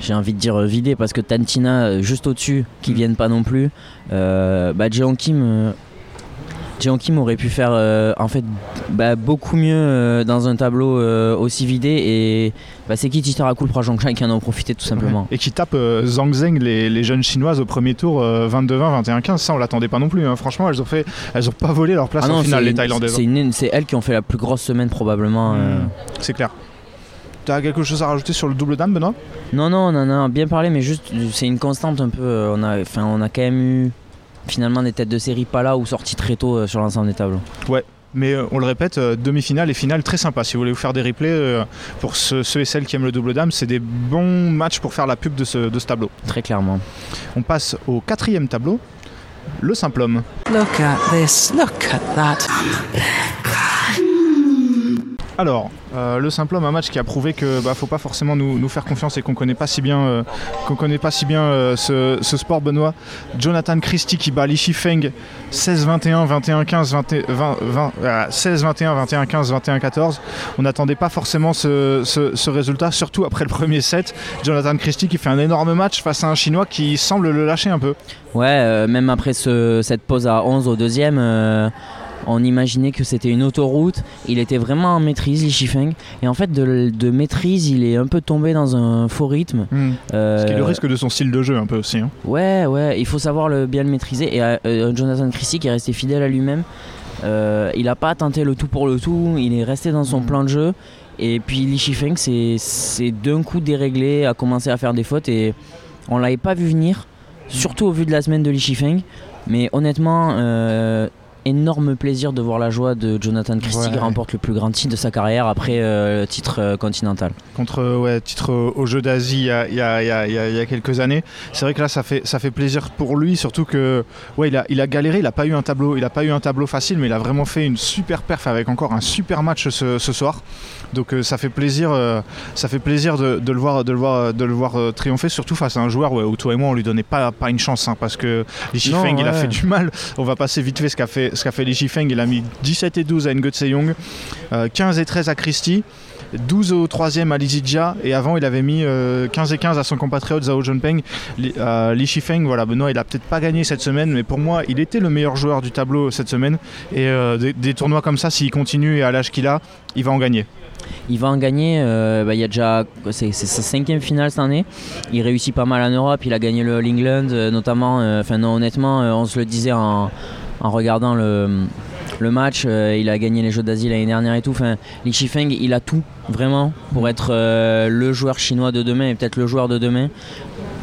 j'ai envie de dire euh, vidé, parce que Tantina, euh, juste au-dessus, qui Mm. viennent pas non plus. Euh, bah, Jeon Kim, euh, Jeon Kim aurait pu faire euh, en fait bah, beaucoup mieux dans un tableau aussi vidé. Et bah, c'est qui Titarakul Prajongjai qui en ont profité tout simplement. Et qui tape Zhang Zheng, les, les jeunes chinoises au premier tour, euh, 22-20, 21-15. Ça, on l'attendait pas non plus. hein. Franchement, elles ont, fait, elles ont pas volé leur place Ah en non, finale, les Thaïlandaises. c'est une- c'est elles qui ont fait la plus grosse semaine probablement. Mm, C'est clair. T'as quelque chose à rajouter sur le double dame, Benoît? Non, non, on en a bien parlé, mais juste, c'est une constante un peu. euh, On a, enfin, on a quand même eu finalement des têtes de série pas là ou sorties très tôt euh, sur l'ensemble des tableaux. Mais euh, on le répète, euh, demi-finale et finale très sympa. Si vous voulez vous faire des replays euh, pour ceux, ceux et celles qui aiment le double dame, c'est des bons matchs pour faire la pub de ce, de ce tableau. Très clairement. On passe au quatrième tableau, le simple homme. Look at this. Look at that. Alors, euh, le simple homme, un match qui a prouvé que bah, faut pas forcément nous, faire confiance et qu'on connaît pas si bien, euh, connaît pas si bien euh, ce, sport Benoît. Jonathan Christie qui bat Li Shifeng 16-21, 21-15, 20, 20, 20, euh, 16-21, 21-15, 21-14. On n'attendait pas forcément ce, ce- résultat, surtout après le premier set. Jonathan Christie qui fait un énorme match face à un Chinois qui semble le lâcher un peu. Ouais, même après ce- cette pause à 11 au deuxième, on imaginait que c'était une autoroute. Il était vraiment en maîtrise, Li Shifeng. Et en fait, de, de maîtrise, il est un peu tombé dans un faux rythme. Ce qui est le Euh, risque de son style de jeu un peu aussi. hein. Ouais, ouais, il faut savoir le, bien le maîtriser. Et euh, euh, Jonathan Christie qui est resté fidèle à lui-même, euh, il a pas tenté le tout pour le tout, il est resté dans son Mhm. plan de jeu. Et puis Li Shifeng, c'est c'est d'un coup déréglé, a commencé à faire des fautes et on l'avait pas vu venir, surtout au vu de la semaine de Li Shifeng. Mais honnêtement, euh, énorme plaisir de voir la joie de Jonathan Christie qui remporte le plus grand titre de sa carrière après euh, le titre euh, continental. contre euh, ouais, titre euh, au Jeux d'Asie il y a, y y y quelques années. C'est vrai que là ça fait, ça fait plaisir pour lui, surtout que ouais, il, a, il a galéré, il n'a pas eu un tableau, il a pas eu un tableau facile, mais il a vraiment fait une super perf avec encore un super match ce, ce soir. Donc euh, ça fait plaisir, euh, ça fait plaisir de, de le voir, de le voir, de le voir euh, triompher, surtout face à un joueur ouais, où toi et moi on lui donnait pas, pas une chance, hein, parce que Li Shifeng il a fait du mal. On va passer vite fait ce qu'a fait, ce qu'a fait Li Shifeng. Il a mis 17 et 12 à Ngo Young, 15 et 13 à Christie. 12 au troisième à Lizidja et avant il avait mis euh, 15 et 15 à son compatriote Zhao Junpeng. Li, euh, Li Shifeng, voilà, Benoît il a peut-être pas gagné cette semaine mais pour moi il était le meilleur joueur du tableau cette semaine et euh, des, des tournois comme ça s'il continue et à l'âge qu'il a il va en gagner. Il va en gagner, euh, bah, il y a déjà, c'est sa cinquième finale cette année. Il réussit pas mal en Europe, il a gagné le All England euh, notamment. euh, Enfin non, honnêtement, on se le disait en, regardant le, le match, il a gagné les Jeux d'Asie l'année dernière et tout. Enfin, Li Shifeng, il a tout vraiment pour être le joueur chinois de demain et peut-être le joueur de demain.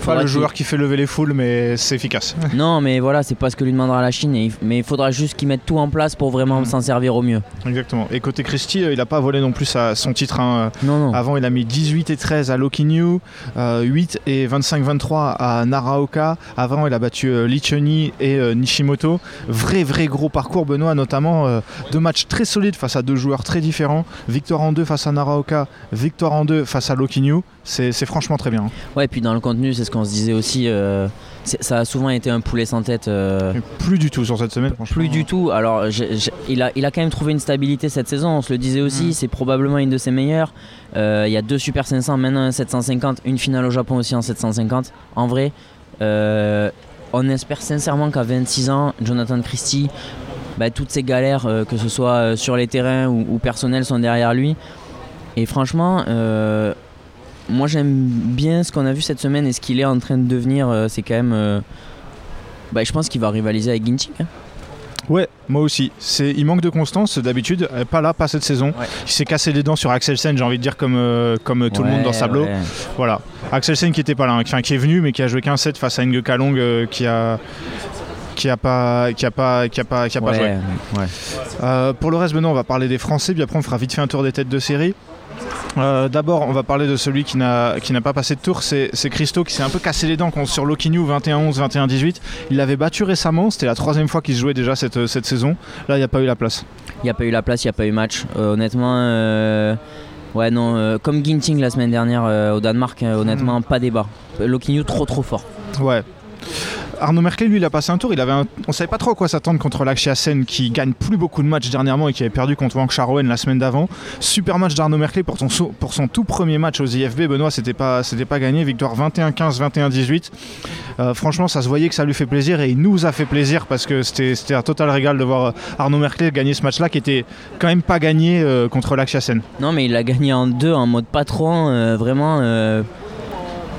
Pas le joueur qui fait lever les foules mais c'est efficace. Non, mais voilà, c'est pas ce que lui demandera la Chine. et il- mais il faudra juste qu'il mette tout en place pour vraiment Mm. s'en servir au mieux. Exactement. Et côté Christie euh, il a pas volé non plus sa- son titre. hein. Non, non. Avant, il a mis 18 et 13 à Lokinyu, euh, 8 et 25-23 à Naraoka. Avant, il a battu euh, et euh, Nishimoto. Vrai, vrai gros parcours, Benoît, notamment euh, deux matchs très solides face à deux joueurs très différents. Victoire en deux face à Naraoka, victoire en deux face à Lokinyu. C'est franchement très bien. hein. Ouais, puis dans le contenu, c'est ce qu'on se disait aussi. euh, ça a souvent été un poulet sans tête. euh, Plus du tout sur cette semaine, franchement. Plus du tout. Alors, il, a, il a quand même trouvé une stabilité cette saison. On se le disait aussi. Mm. C'est probablement une de ses meilleures. Euh, Il y a deux Super 500, maintenant un 750, une finale au Japon aussi en 750. En vrai, on espère sincèrement qu'à 26 ans, Jonathan Christie, bah, toutes ces galères, que ce soit sur les terrains ou, ou personnels, sont derrière lui. Et franchement, euh, moi j'aime bien ce qu'on a vu cette semaine et ce qu'il est en train de devenir. euh, c'est quand même. euh, bah, je pense qu'il va rivaliser avec Ginting. hein. Ouais, moi aussi. C'est, il manque de constance d'habitude. Pas là, pas cette saison. Ouais. Il s'est cassé les dents sur Axelsen, j'ai envie de dire comme, euh, comme tout le monde dans Sablo. ouais. Voilà. Axelsen qui était pas là, hein, qui est venu mais qui a joué qu'un set face à Inge Kalong euh, qui a qui a pas qui a pas qui a pas qui a pas joué. pour le reste maintenant on va parler des Français puis après on fera vite fait un tour des têtes de série. Euh, D'abord, on va parler de celui qui n'a pas passé de tour, c'est Christo qui s'est un peu cassé les dents contre- sur Lokinyu 21-11, 21-18. Il l'avait battu récemment, c'était la troisième fois qu'il se jouait déjà cette, cette saison. Là, il n'y a pas eu la place. Il n'y a pas eu la place, il n'y a pas eu match. Euh, honnêtement, euh, ouais, non, comme Ginting la semaine dernière au Danemark, honnêtement, pas débat. Lokinyu trop trop fort. Ouais. Arnaud Merkel, lui, il a passé un tour. Il avait un- On savait pas trop quoi s'attendre contre Lakshya Sen, qui gagne plus beaucoup de matchs dernièrement et qui avait perdu contre Wang Charoen la semaine d'avant. Super match d'Arnaud Merkel pour, son tout premier match aux IFB. Benoît, c'était pas, pas gagné. Victoire 21-15, 21-18. Euh, franchement, ça se voyait que ça lui fait plaisir et il nous a fait plaisir parce que c'était un total régal de voir euh, Arnaud Merkel gagner ce match-là qui était quand même pas gagné euh, contre Lakshya Sen. Non, mais il a gagné en deux en mode patron, euh, vraiment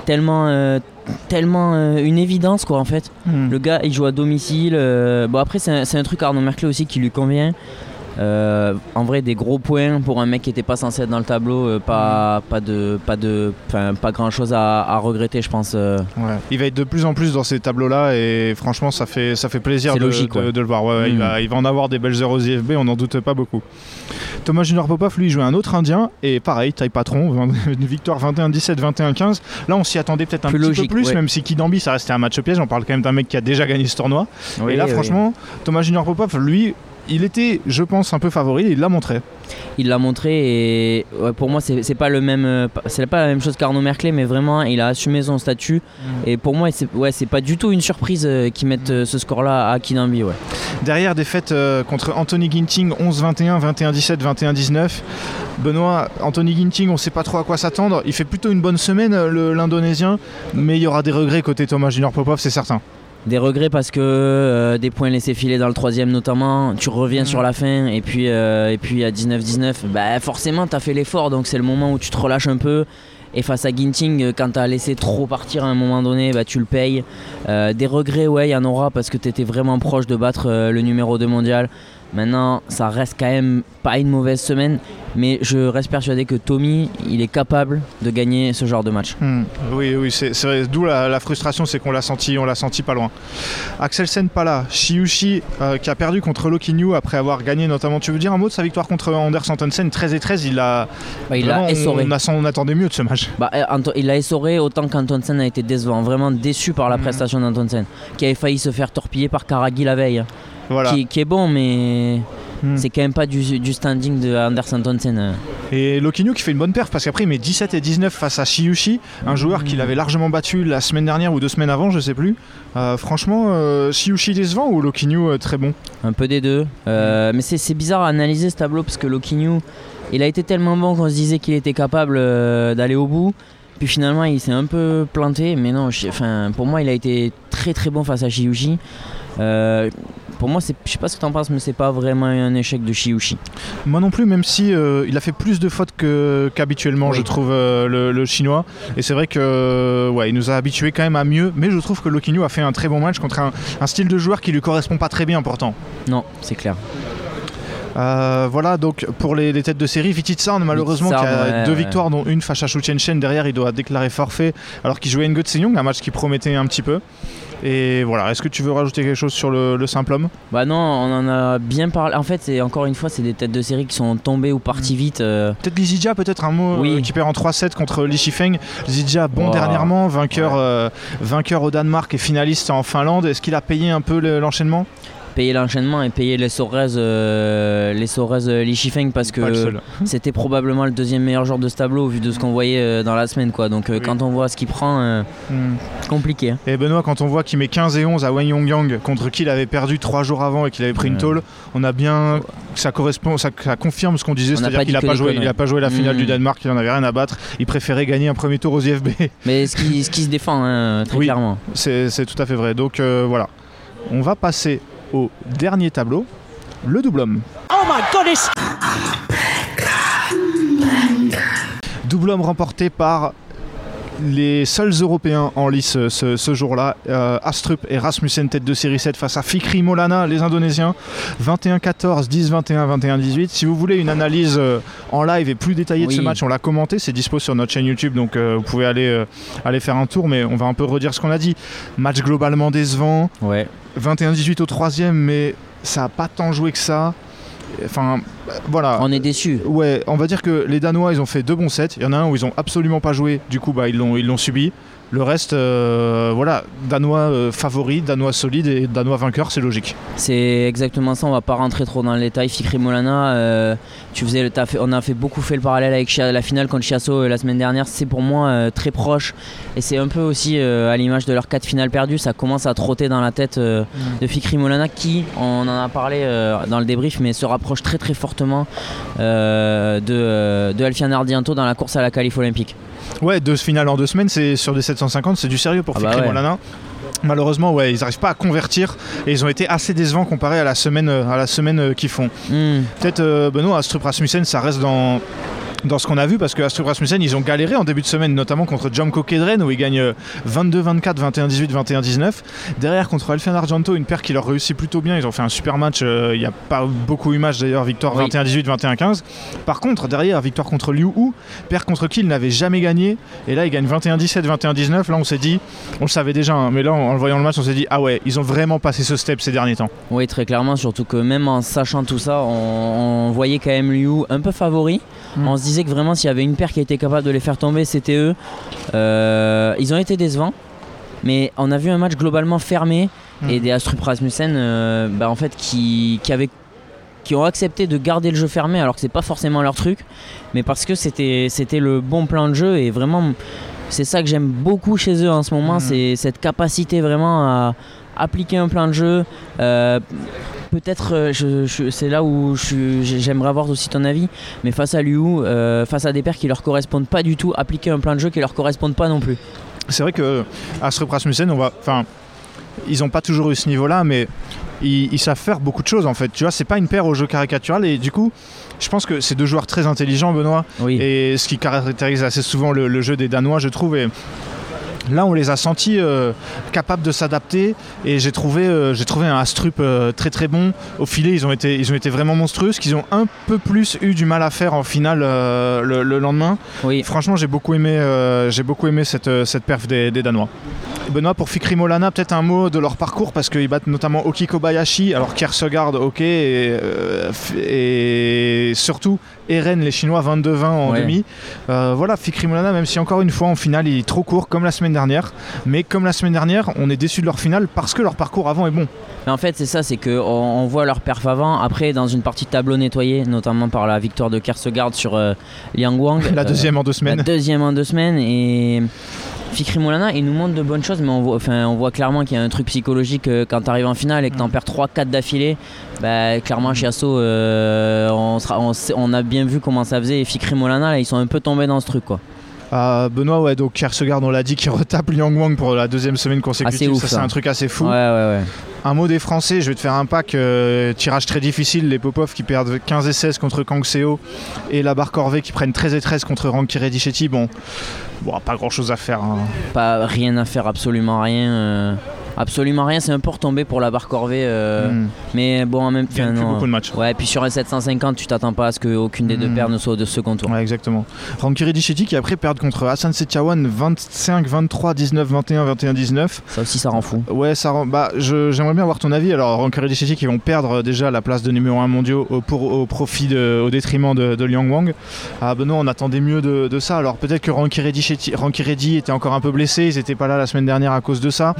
tellement, tellement euh, une évidence quoi en fait. Le gars il joue à domicile. euh, bon après c'est un, un truc Arnaud Merkel aussi qui lui convient. Euh, en vrai des gros points pour un mec qui était pas censé être dans le tableau, euh, pas, pas de pas de pas grand chose à, à regretter je pense. euh. Ouais. Il va être de plus en plus dans ces tableaux-là et franchement, ça fait, ça fait plaisir de, logique, de- ouais. de le voir. Ouais, ouais, il, Mm. va, il va en avoir des belles heures aux IFB, on n'en doute pas beaucoup. Thomas Junior Popov, lui, jouait un autre Indien et pareil, taille patron, une victoire 21-17, 21-15. Là, on s'y attendait peut-être un Plus petit logique, peu plus, même si Kidambi, ça restait un match piège. On parle quand même d'un mec qui a déjà gagné ce tournoi. Oui, et là, oui. franchement, Thomas Junior Popov, lui, il était, je pense, un peu favori et il l'a montré. il l'a montré et ouais, pour moi c'est pas le même euh, pas- c'est pas la même chose qu'Arnaud Merclé mais vraiment il a assumé son statut et pour moi c'est ouais c'est pas du tout une surprise euh, qu'ils mettent euh, ce score là à Kinambi ouais. Derrière, défaite euh, contre Anthony Ginting 11-21, 21-17, 21-19. Benoît, Anthony Ginting, on ne sait pas trop à quoi s'attendre. Il fait plutôt une bonne semaine, l'Indonésien, mais il y aura des regrets côté Thomas Junior Popov, c'est certain. Des regrets parce que euh, des points laissés filer dans le troisième notamment, tu reviens Mhm. sur la fin et puis, euh, et puis à 19-19, bah forcément t'as fait l'effort donc c'est le moment où tu te relâches un peu. Et face à Ginting, euh, quand t'as laissé trop partir à un moment donné, bah tu le payes. Euh, des regrets, ouais, il y en aura parce que t'étais vraiment proche de battre le numéro 2 mondial. Maintenant, ça reste quand même pas une mauvaise semaine, mais je reste persuadé que Tommy, il est capable de gagner ce genre de match. Hmm. Oui, oui, c'est. D'où la, la frustration, c'est qu'on l'a senti, on l'a senti pas loin. Axelsen pas là. Shiushi euh, qui a perdu contre Lokinyu après avoir gagné notamment. Tu veux dire un mot de sa victoire contre Anders Antonsen 13 et 13 Il a. Bah, il vraiment, l'a essoré. on, a- on attendait mieux de ce match. Bah, euh, il a essoré autant qu'Antonsen a été décevant, vraiment déçu par la Mhm. prestation d'Antonsen, qui avait failli se faire torpiller par Karagi la veille. Voilà. qui, qui est bon, mais Hmm. c'est quand même pas du, du standing de Anders Antonsen. euh. Et Lokinyu qui fait une bonne perf parce qu'après il met 17 et 19 face à Shiushi, un joueur qu'il avait largement battu la semaine dernière ou deux semaines avant, je sais plus. Euh, franchement, euh, Shiushi décevant ou Lokinyu euh, très bon? Un peu des deux. Euh, Mais c'est bizarre à analyser ce tableau parce que Lokinyu, il a été tellement bon qu'on se disait qu'il était capable d'aller au bout. Puis finalement, il s'est un peu planté. Mais non, enfin, pour moi, il a été très très bon face à Shiushi. Euh, pour moi, c'est- je sais pas ce que t'en penses, mais c'est pas vraiment un échec de Shiushi. Moi non plus, même si euh, il a fait plus de fautes qu'habituellement, Oui. je trouve, euh, le, le chinois. Et c'est vrai que euh, ouais, il nous a habitués quand même à mieux. Mais je trouve que Lokinyu a fait un très bon match contre un, un style de joueur qui lui correspond pas très bien pourtant. Non, c'est clair. Euh, voilà donc pour les, les têtes de série, Vititsarn malheureusement qui a ouais, deux ouais. victoires dont une face à Shu Chen derrière il doit déclarer forfait alors qu'il jouait Ngo Young, un match qui promettait un petit peu. Et voilà, est-ce que tu veux rajouter quelque chose sur le, le simple homme? Bah non, on en a bien parlé. En fait, c'est encore une fois, c'est des têtes de série qui sont tombées ou parties vite. euh, Peut-être Lizidja, peut-être un mot Oui. euh, qui perd en 3-7 contre Li Shifeng. Lizidja, bon Wow. dernièrement, vainqueur, euh, vainqueur au Danemark et finaliste en Finlande. Est-ce qu'il a payé un peu le- l'enchaînement? Payer l'enchaînement et payer les Sorez, euh, les Sorez euh, Li Shifeng parce que c'était probablement le deuxième meilleur joueur de ce tableau vu de ce qu'on voyait euh, dans la semaine quoi. Donc euh, Oui. quand on voit ce qu'il prend, Hmm. compliqué. hein. Et Benoît, quand on voit qu'il met 15 et 11 à Wang Yongyang, contre qui il avait perdu 3 jours avant et qu'il avait pris une tôle, on a bien. Ça correspond, ça, ça confirme ce qu'on disait, n'a c'est-à-dire qu'il dit a que pas joué, il a pas joué la finale Hmm. du Danemark, il en avait rien à battre. Il préférait gagner un premier tour aux IFB. Mais ce qui, ce qui se défend hein, très Oui. clairement. c'est c'est tout à fait vrai. Donc voilà. On va passer au dernier tableau, le double homme. Oh my goodness! Double homme remporté par les seuls Européens en lice euh, ce, ce jour-là. Euh, Astrup et Rasmussen tête de série 7 face à Fikri Molana, les Indonésiens. 21-14, 10-21, 21-18. Si vous voulez une analyse euh, en live et plus détaillée de ce match, on l'a commenté. C'est dispo sur notre chaîne YouTube, donc euh, vous pouvez aller, euh, aller faire un tour. Mais on va un peu redire ce qu'on a dit. Match globalement décevant. Ouais. 21-18 au troisième, mais ça n'a pas tant joué que ça. Enfin, voilà. On est déçu. Ouais, on va dire que les Danois, ils ont fait deux bons sets. Il y en a un où ils ont absolument pas joué. Du coup, bah, ils l'ont, ils l'ont subi. Le reste, euh, voilà, Danois euh, favoris, Danois solides et Danois vainqueurs, c'est logique. C'est exactement ça, on va pas rentrer trop dans le détail. Fikri Molana, euh, tu faisais, le- t'as fait- on a fait beaucoup fait le parallèle avec Chia- la finale contre Chiasso la semaine dernière. C'est pour moi très proche et c'est un peu aussi à l'image de leurs quatre finales perdues. Ça commence à trotter dans la tête euh, de Fikri Molana qui, on en a parlé dans le débrief, mais se rapproche très très fortement de, de Alfian Ardianto dans la course à la qualif olympique. Ouais, deux finales en deux semaines, c'est sur des 750, c'est du sérieux pour Ah bah Fikri ouais. Molana. Malheureusement, ouais, ils n'arrivent pas à convertir et ils ont été assez décevants comparé à la semaine, à la semaine euh, qu'ils font. Hmm. Peut-être euh, Benoît Astrup Rasmussen, ça reste dans, dans ce qu'on a vu parce que Astrup Rasmussen, ils ont galéré en début de semaine, notamment contre Jomko Kedren où ils gagnent euh, 22-24, 21-18, 21-19. Derrière contre Alfian Argento, une paire qui leur réussit plutôt bien. Ils ont fait un super match. euh, Il n'y a pas beaucoup eu match d'ailleurs, victoire Oui. 21-18, 21-15. Par contre, derrière, victoire contre Liu Hu, paire contre qui ils n'avaient jamais gagné. Et là, ils gagnent 21-17, 21-19. Là, on s'est dit, on le savait déjà, hein, mais là, en, en le voyant le match, on s'est dit, ah ouais, ils ont vraiment passé ce step ces derniers temps. Oui, très clairement, surtout que même en sachant tout ça, on, on voyait quand même Liu un peu favori. Mm. On se disait que vraiment, s'il y avait une paire qui était capable de les faire tomber, c'était eux. Euh, ils ont été décevants, mais on a vu un match globalement fermé Mm. et des Astrup Rasmussen euh, bah, en fait, qui, qui, avaient- qui ont accepté de garder le jeu fermé alors que c'est pas forcément leur truc, mais parce que c'était c'était le bon plan de jeu et vraiment, c'est ça que j'aime beaucoup chez eux en ce moment, Mm. c'est cette capacité vraiment à appliquer un plan de jeu. euh, Peut-être, euh, je- je- c'est là où j'aimerais avoir aussi ton avis, mais face à Liu, euh, face à des paires qui leur correspondent pas du tout, appliquer un plan de jeu qui leur correspondent pas non plus. C'est vrai que Astrup Rasmussen, on va, enfin, ils n'ont pas toujours eu ce niveau-là, mais ils, ils savent faire beaucoup de choses en fait. Tu vois, c'est pas une paire au jeu caricatural et du coup, je pense que c'est deux joueurs très intelligents, Benoît, Oui. et ce qui caractérise assez souvent le, le jeu des Danois, je trouve. Et Là, on les a sentis euh, capables de s'adapter et j'ai trouvé, euh, j'ai trouvé un Astrup euh, très très bon. Au filet, ils ont été, ils ont été vraiment monstrueux. Ce qu'ils ont un peu plus eu du mal à faire en finale le, le lendemain. Oui, Franchement, j'ai beaucoup aimé, j'ai beaucoup aimé cette, cette perf des, des Danois. Benoît, pour Fikri Molana, peut-être un mot de leur parcours parce qu'ils battent notamment Oki Kobayashi, alors Kierkegaard, ok, et surtout Eren, les Chinois, 22-20 en Ouais. demi. Euh, voilà, Fikri Molana, même si encore une fois en finale il est trop court, comme la semaine dernière, mais comme la semaine dernière, on est déçu de leur finale parce que leur parcours avant est bon. Mais en fait, c'est ça, c'est qu'on on voit leur perf avant. Après, dans une partie de tableau nettoyée, notamment par la victoire de Kersegard sur euh, Liang Wang. La deuxième en deux la semaines. deuxième en deux semaines. Et Fikri Molana, il nous montre de bonnes choses, mais on voit, enfin, on voit clairement qu'il y a un truc psychologique euh, quand tu arrives en finale et que tu en Mm. perds 3-4 d'affilée. Bah, clairement, chez Asso, euh, on, a bien vu comment ça faisait. Et Fikri Molana, là, ils sont un peu tombés dans ce truc. quoi. Euh, Benoît, ouais, donc Kierkegaard, on l'a dit, qui retape Liang Wang pour la deuxième semaine consécutive. ouf, ça, c'est un truc assez fou. Ouais, ouais, ouais. Un mot des Français, je vais te faire un pack. euh, tirage très difficile. Les Popov qui perdent 15 et 16 contre Kang Seo et la barre Corvée qui prennent 13 et 13 contre Ranky Reddichetti. Bon, bon, pas grand chose à faire. hein. Pas rien à faire, absolument rien. euh, absolument rien, c'est un peu retombé pour la barre corvée. euh, Hmm. Mais bon, en même Il temps. plus beaucoup de matchs. Ouais, puis sur un 750, tu t'attends pas à ce qu'aucune des deux Mm. paires ne soit au de second tour. Ouais, exactement. Ranky Reddichetti qui après perdent contre Hassan Setiawan 25, 23, 19, 21, 21, 19. Ça aussi, ça rend fou. Ouais, ça rend- bah, j'aimerais bien avoir ton avis. Alors, Ranky Reddichetti qui vont perdre euh, déjà la place de numéro 1 mondiaux au, pour, au profit de, au détriment de, de Liang Wang. Ah, Benoît, on attendait mieux de, de ça. Alors, peut-être que Ranky Reddy était encore un peu blessé. Ils n'étaient pas là la semaine dernière à cause de ça.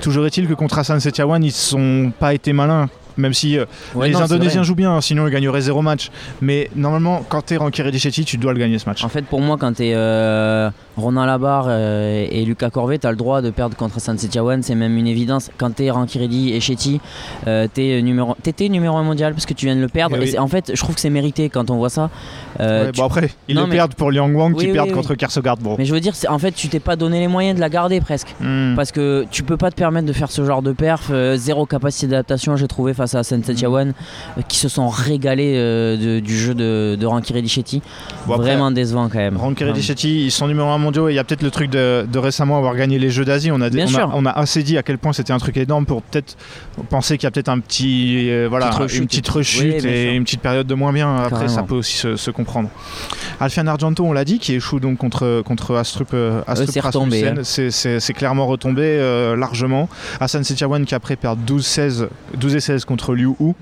Toujours est-il que contre Hassan Setiawan, ils sont pas été malins. Même si euh, Ouais, les non, Indonésiens jouent bien, sinon ils gagneraient zéro match. Mais normalement, quand t'es Ranky Reddichetti, tu dois le gagner ce match. En fait, pour moi, quand t'es euh, Ronan Labarre euh, et Lucas Corvée, t'as le droit de perdre contre San Setiawan, c'est même une évidence. Quand t'es Ranky Reddy et Chetty, euh, t'es numéro, t'étais numéro 1 mondial parce que tu viens de le perdre. Eh Et oui. en fait, je trouve que c'est mérité quand on voit ça. Ouais, tu- bon après, ils Non, le mais- perdent pour Liang Wang qui Oui, perdent contre Kersogard. Bon. Mais je veux dire, en fait, tu t'es pas donné les moyens de la garder presque. Hmm. Parce que tu peux pas te permettre de faire ce genre de perf. zéro capacité d'adaptation, j'ai trouvé face à San Setiawan, euh, qui se sont régalés euh, de- du jeu de, de Ranky. Bon, Vraiment décevant quand même. Ranky. Reddichetti, ils sont numéro 1 mondiaux et il y a peut-être le truc de, de récemment avoir gagné les Jeux d'Asie. On a, Bien on, a, sûr. on a assez dit à quel point c'était un truc énorme pour peut-être penser qu'il y a peut-être un petit, euh, voilà, Petite une petite rechute Oui, et une petite période de moins bien. Après, Carrément. ça peut aussi se, se comprendre. Alfian Argento, on l'a dit, qui échoue donc contre, contre Astrup, Rasmussen. hein. C'est- clairement retombé euh, largement. Hassan Setiawan qui après perd 12-16 12 et 16 contre Liu Hu.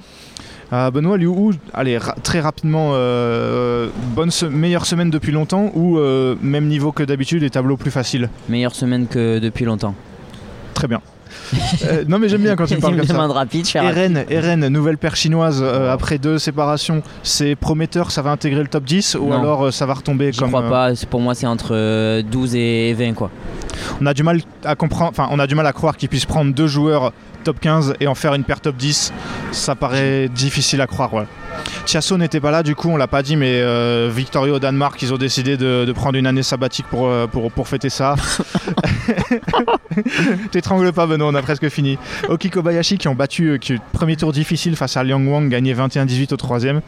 Euh, Benoît Liu Hu, allez, ra- très rapidement, euh, bonne se- meilleure semaine depuis longtemps ou euh, même niveau que d'habitude et tableau plus facile? Meilleure semaine que depuis longtemps. Très bien. Euh, non mais j'aime bien quand tu parles comme ça. rapide, je. Eren, Eren, nouvelle paire chinoise euh, après deux séparations, c'est prometteur, ça va intégrer le top 10 ou Non. alors euh, ça va retomber J'y comme crois euh, pas, pour moi c'est entre euh, 12 et 20 quoi. on a du mal à comprendre, enfin on a du mal à croire qu'ils puissent prendre deux joueurs top 15 et en faire une paire top 10. Ça paraît difficile à croire. Ouais. Chiasso n'était pas là, du coup on l'a pas dit, mais euh, Victorio au Danemark, ils ont décidé de, de prendre une année sabbatique pour, euh, pour, pour fêter ça. T'étrangles pas Benoît, on a presque fini. Oki Kobayashi qui ont battu, euh, qui, premier tour difficile face à Liang Wang, gagné 21-18 au troisième.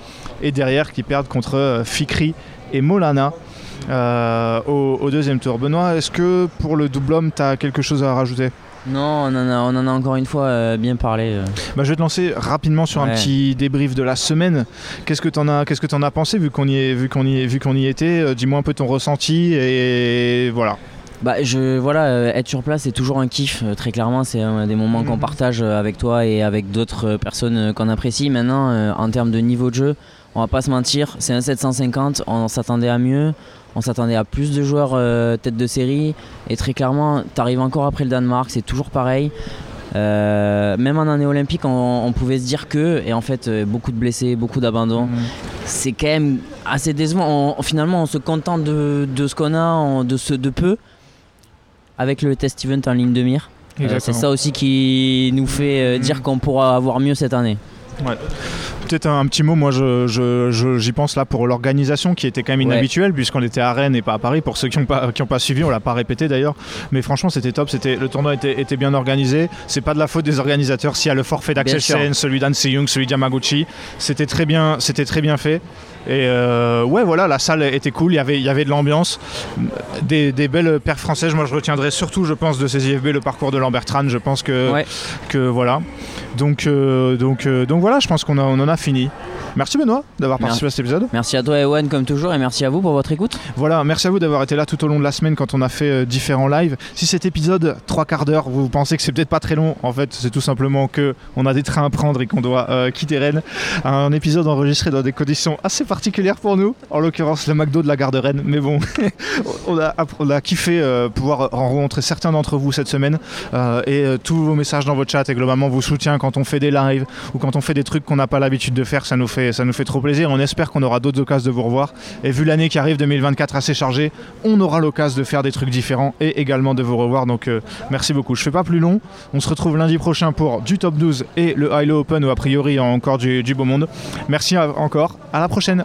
Et derrière qui perdent contre euh, Fikri et Molana. euh, au, au deuxième tour. Benoît, est-ce que pour le double homme, tu as quelque chose à rajouter? Non, on en a, on en a encore une fois euh, bien parlé. euh. Bah, je vais te lancer rapidement sur un petit débrief de la semaine. Qu'est-ce que t'en as, qu'est-ce que t'en as pensé vu qu'on y est, vu qu'on y, est- vu qu'on y était Euh, Dis-moi un peu ton ressenti et voilà. Bah je voilà, être sur place c'est toujours un kiff. très clairement, c'est un des moments qu'on Mhm. partage avec toi et avec d'autres personnes qu'on apprécie. Maintenant, en termes de niveau de jeu, on va pas se mentir, c'est un 750. On s'attendait à mieux. On s'attendait à plus de joueurs euh, tête de série. Et très clairement, t'arrives encore après le Danemark, c'est toujours pareil. Euh, même en année olympique, on, on pouvait se dire que, et en fait, euh, beaucoup de blessés, beaucoup d'abandons. c'est quand même assez décevant. On- finalement, on se contente de, de ce qu'on a, de, ce, de peu, avec le test event en ligne de mire. Euh, c'est ça aussi qui nous fait euh, Mhm. dire qu'on pourra avoir mieux cette année. Peut-être un, un petit mot, moi je- je- je- j'y pense là pour l'organisation qui était quand même Ouais. inhabituelle puisqu'on était à Rennes et pas à Paris. Pour ceux qui n'ont pas, qui ont pas suivi, on l'a pas répété d'ailleurs. Mais franchement, c'était top. C'était le tournoi était, était bien organisé. C'est pas de la faute des organisateurs. S'il y a le forfait d'Axel celui d'Anne Young, celui d'Yamaguchi, c'était très bien, c'était très bien fait. Et euh, ouais, voilà, la salle était cool. Il y avait, il y avait de l'ambiance, des, des belles paires françaises. Moi, je retiendrai surtout, je pense, de ces IFB le parcours de Lambert Tran. Je pense que Ouais. que voilà. Donc, euh, donc, euh, donc voilà, je pense qu'on on en a Merci Benoît d'avoir participé à cet épisode. Merci à toi, Ewan, comme toujours, et merci à vous pour votre écoute. Voilà, merci à vous d'avoir été là tout au long de la semaine quand on a fait euh, différents lives. Si cet épisode, trois quarts d'heure, vous pensez que c'est peut-être pas très long, en fait, c'est tout simplement que on a des trains à prendre et qu'on doit euh, quitter Rennes. Un épisode enregistré dans des conditions assez particulières pour nous, en l'occurrence le McDo de la gare de Rennes. Mais bon, on, a, on a kiffé euh, pouvoir rencontrer certains d'entre vous cette semaine et tous vos messages dans votre chat et globalement vos soutiens quand on fait des lives ou quand on fait des trucs qu'on n'a pas l'habitude de faire, ça nous fait, ça nous fait trop plaisir. On espère qu'on aura d'autres occasions de vous revoir. Et vu l'année qui arrive 2024 assez chargée, on aura l'occasion de faire des trucs différents et également de vous revoir. Donc euh, merci beaucoup. Je fais pas plus long. On se retrouve lundi prochain pour du top 12 et le Hilo Open où a priori encore du, beau monde. Merci encore. À la prochaine.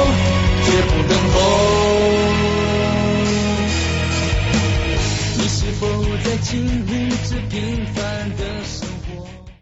to him to be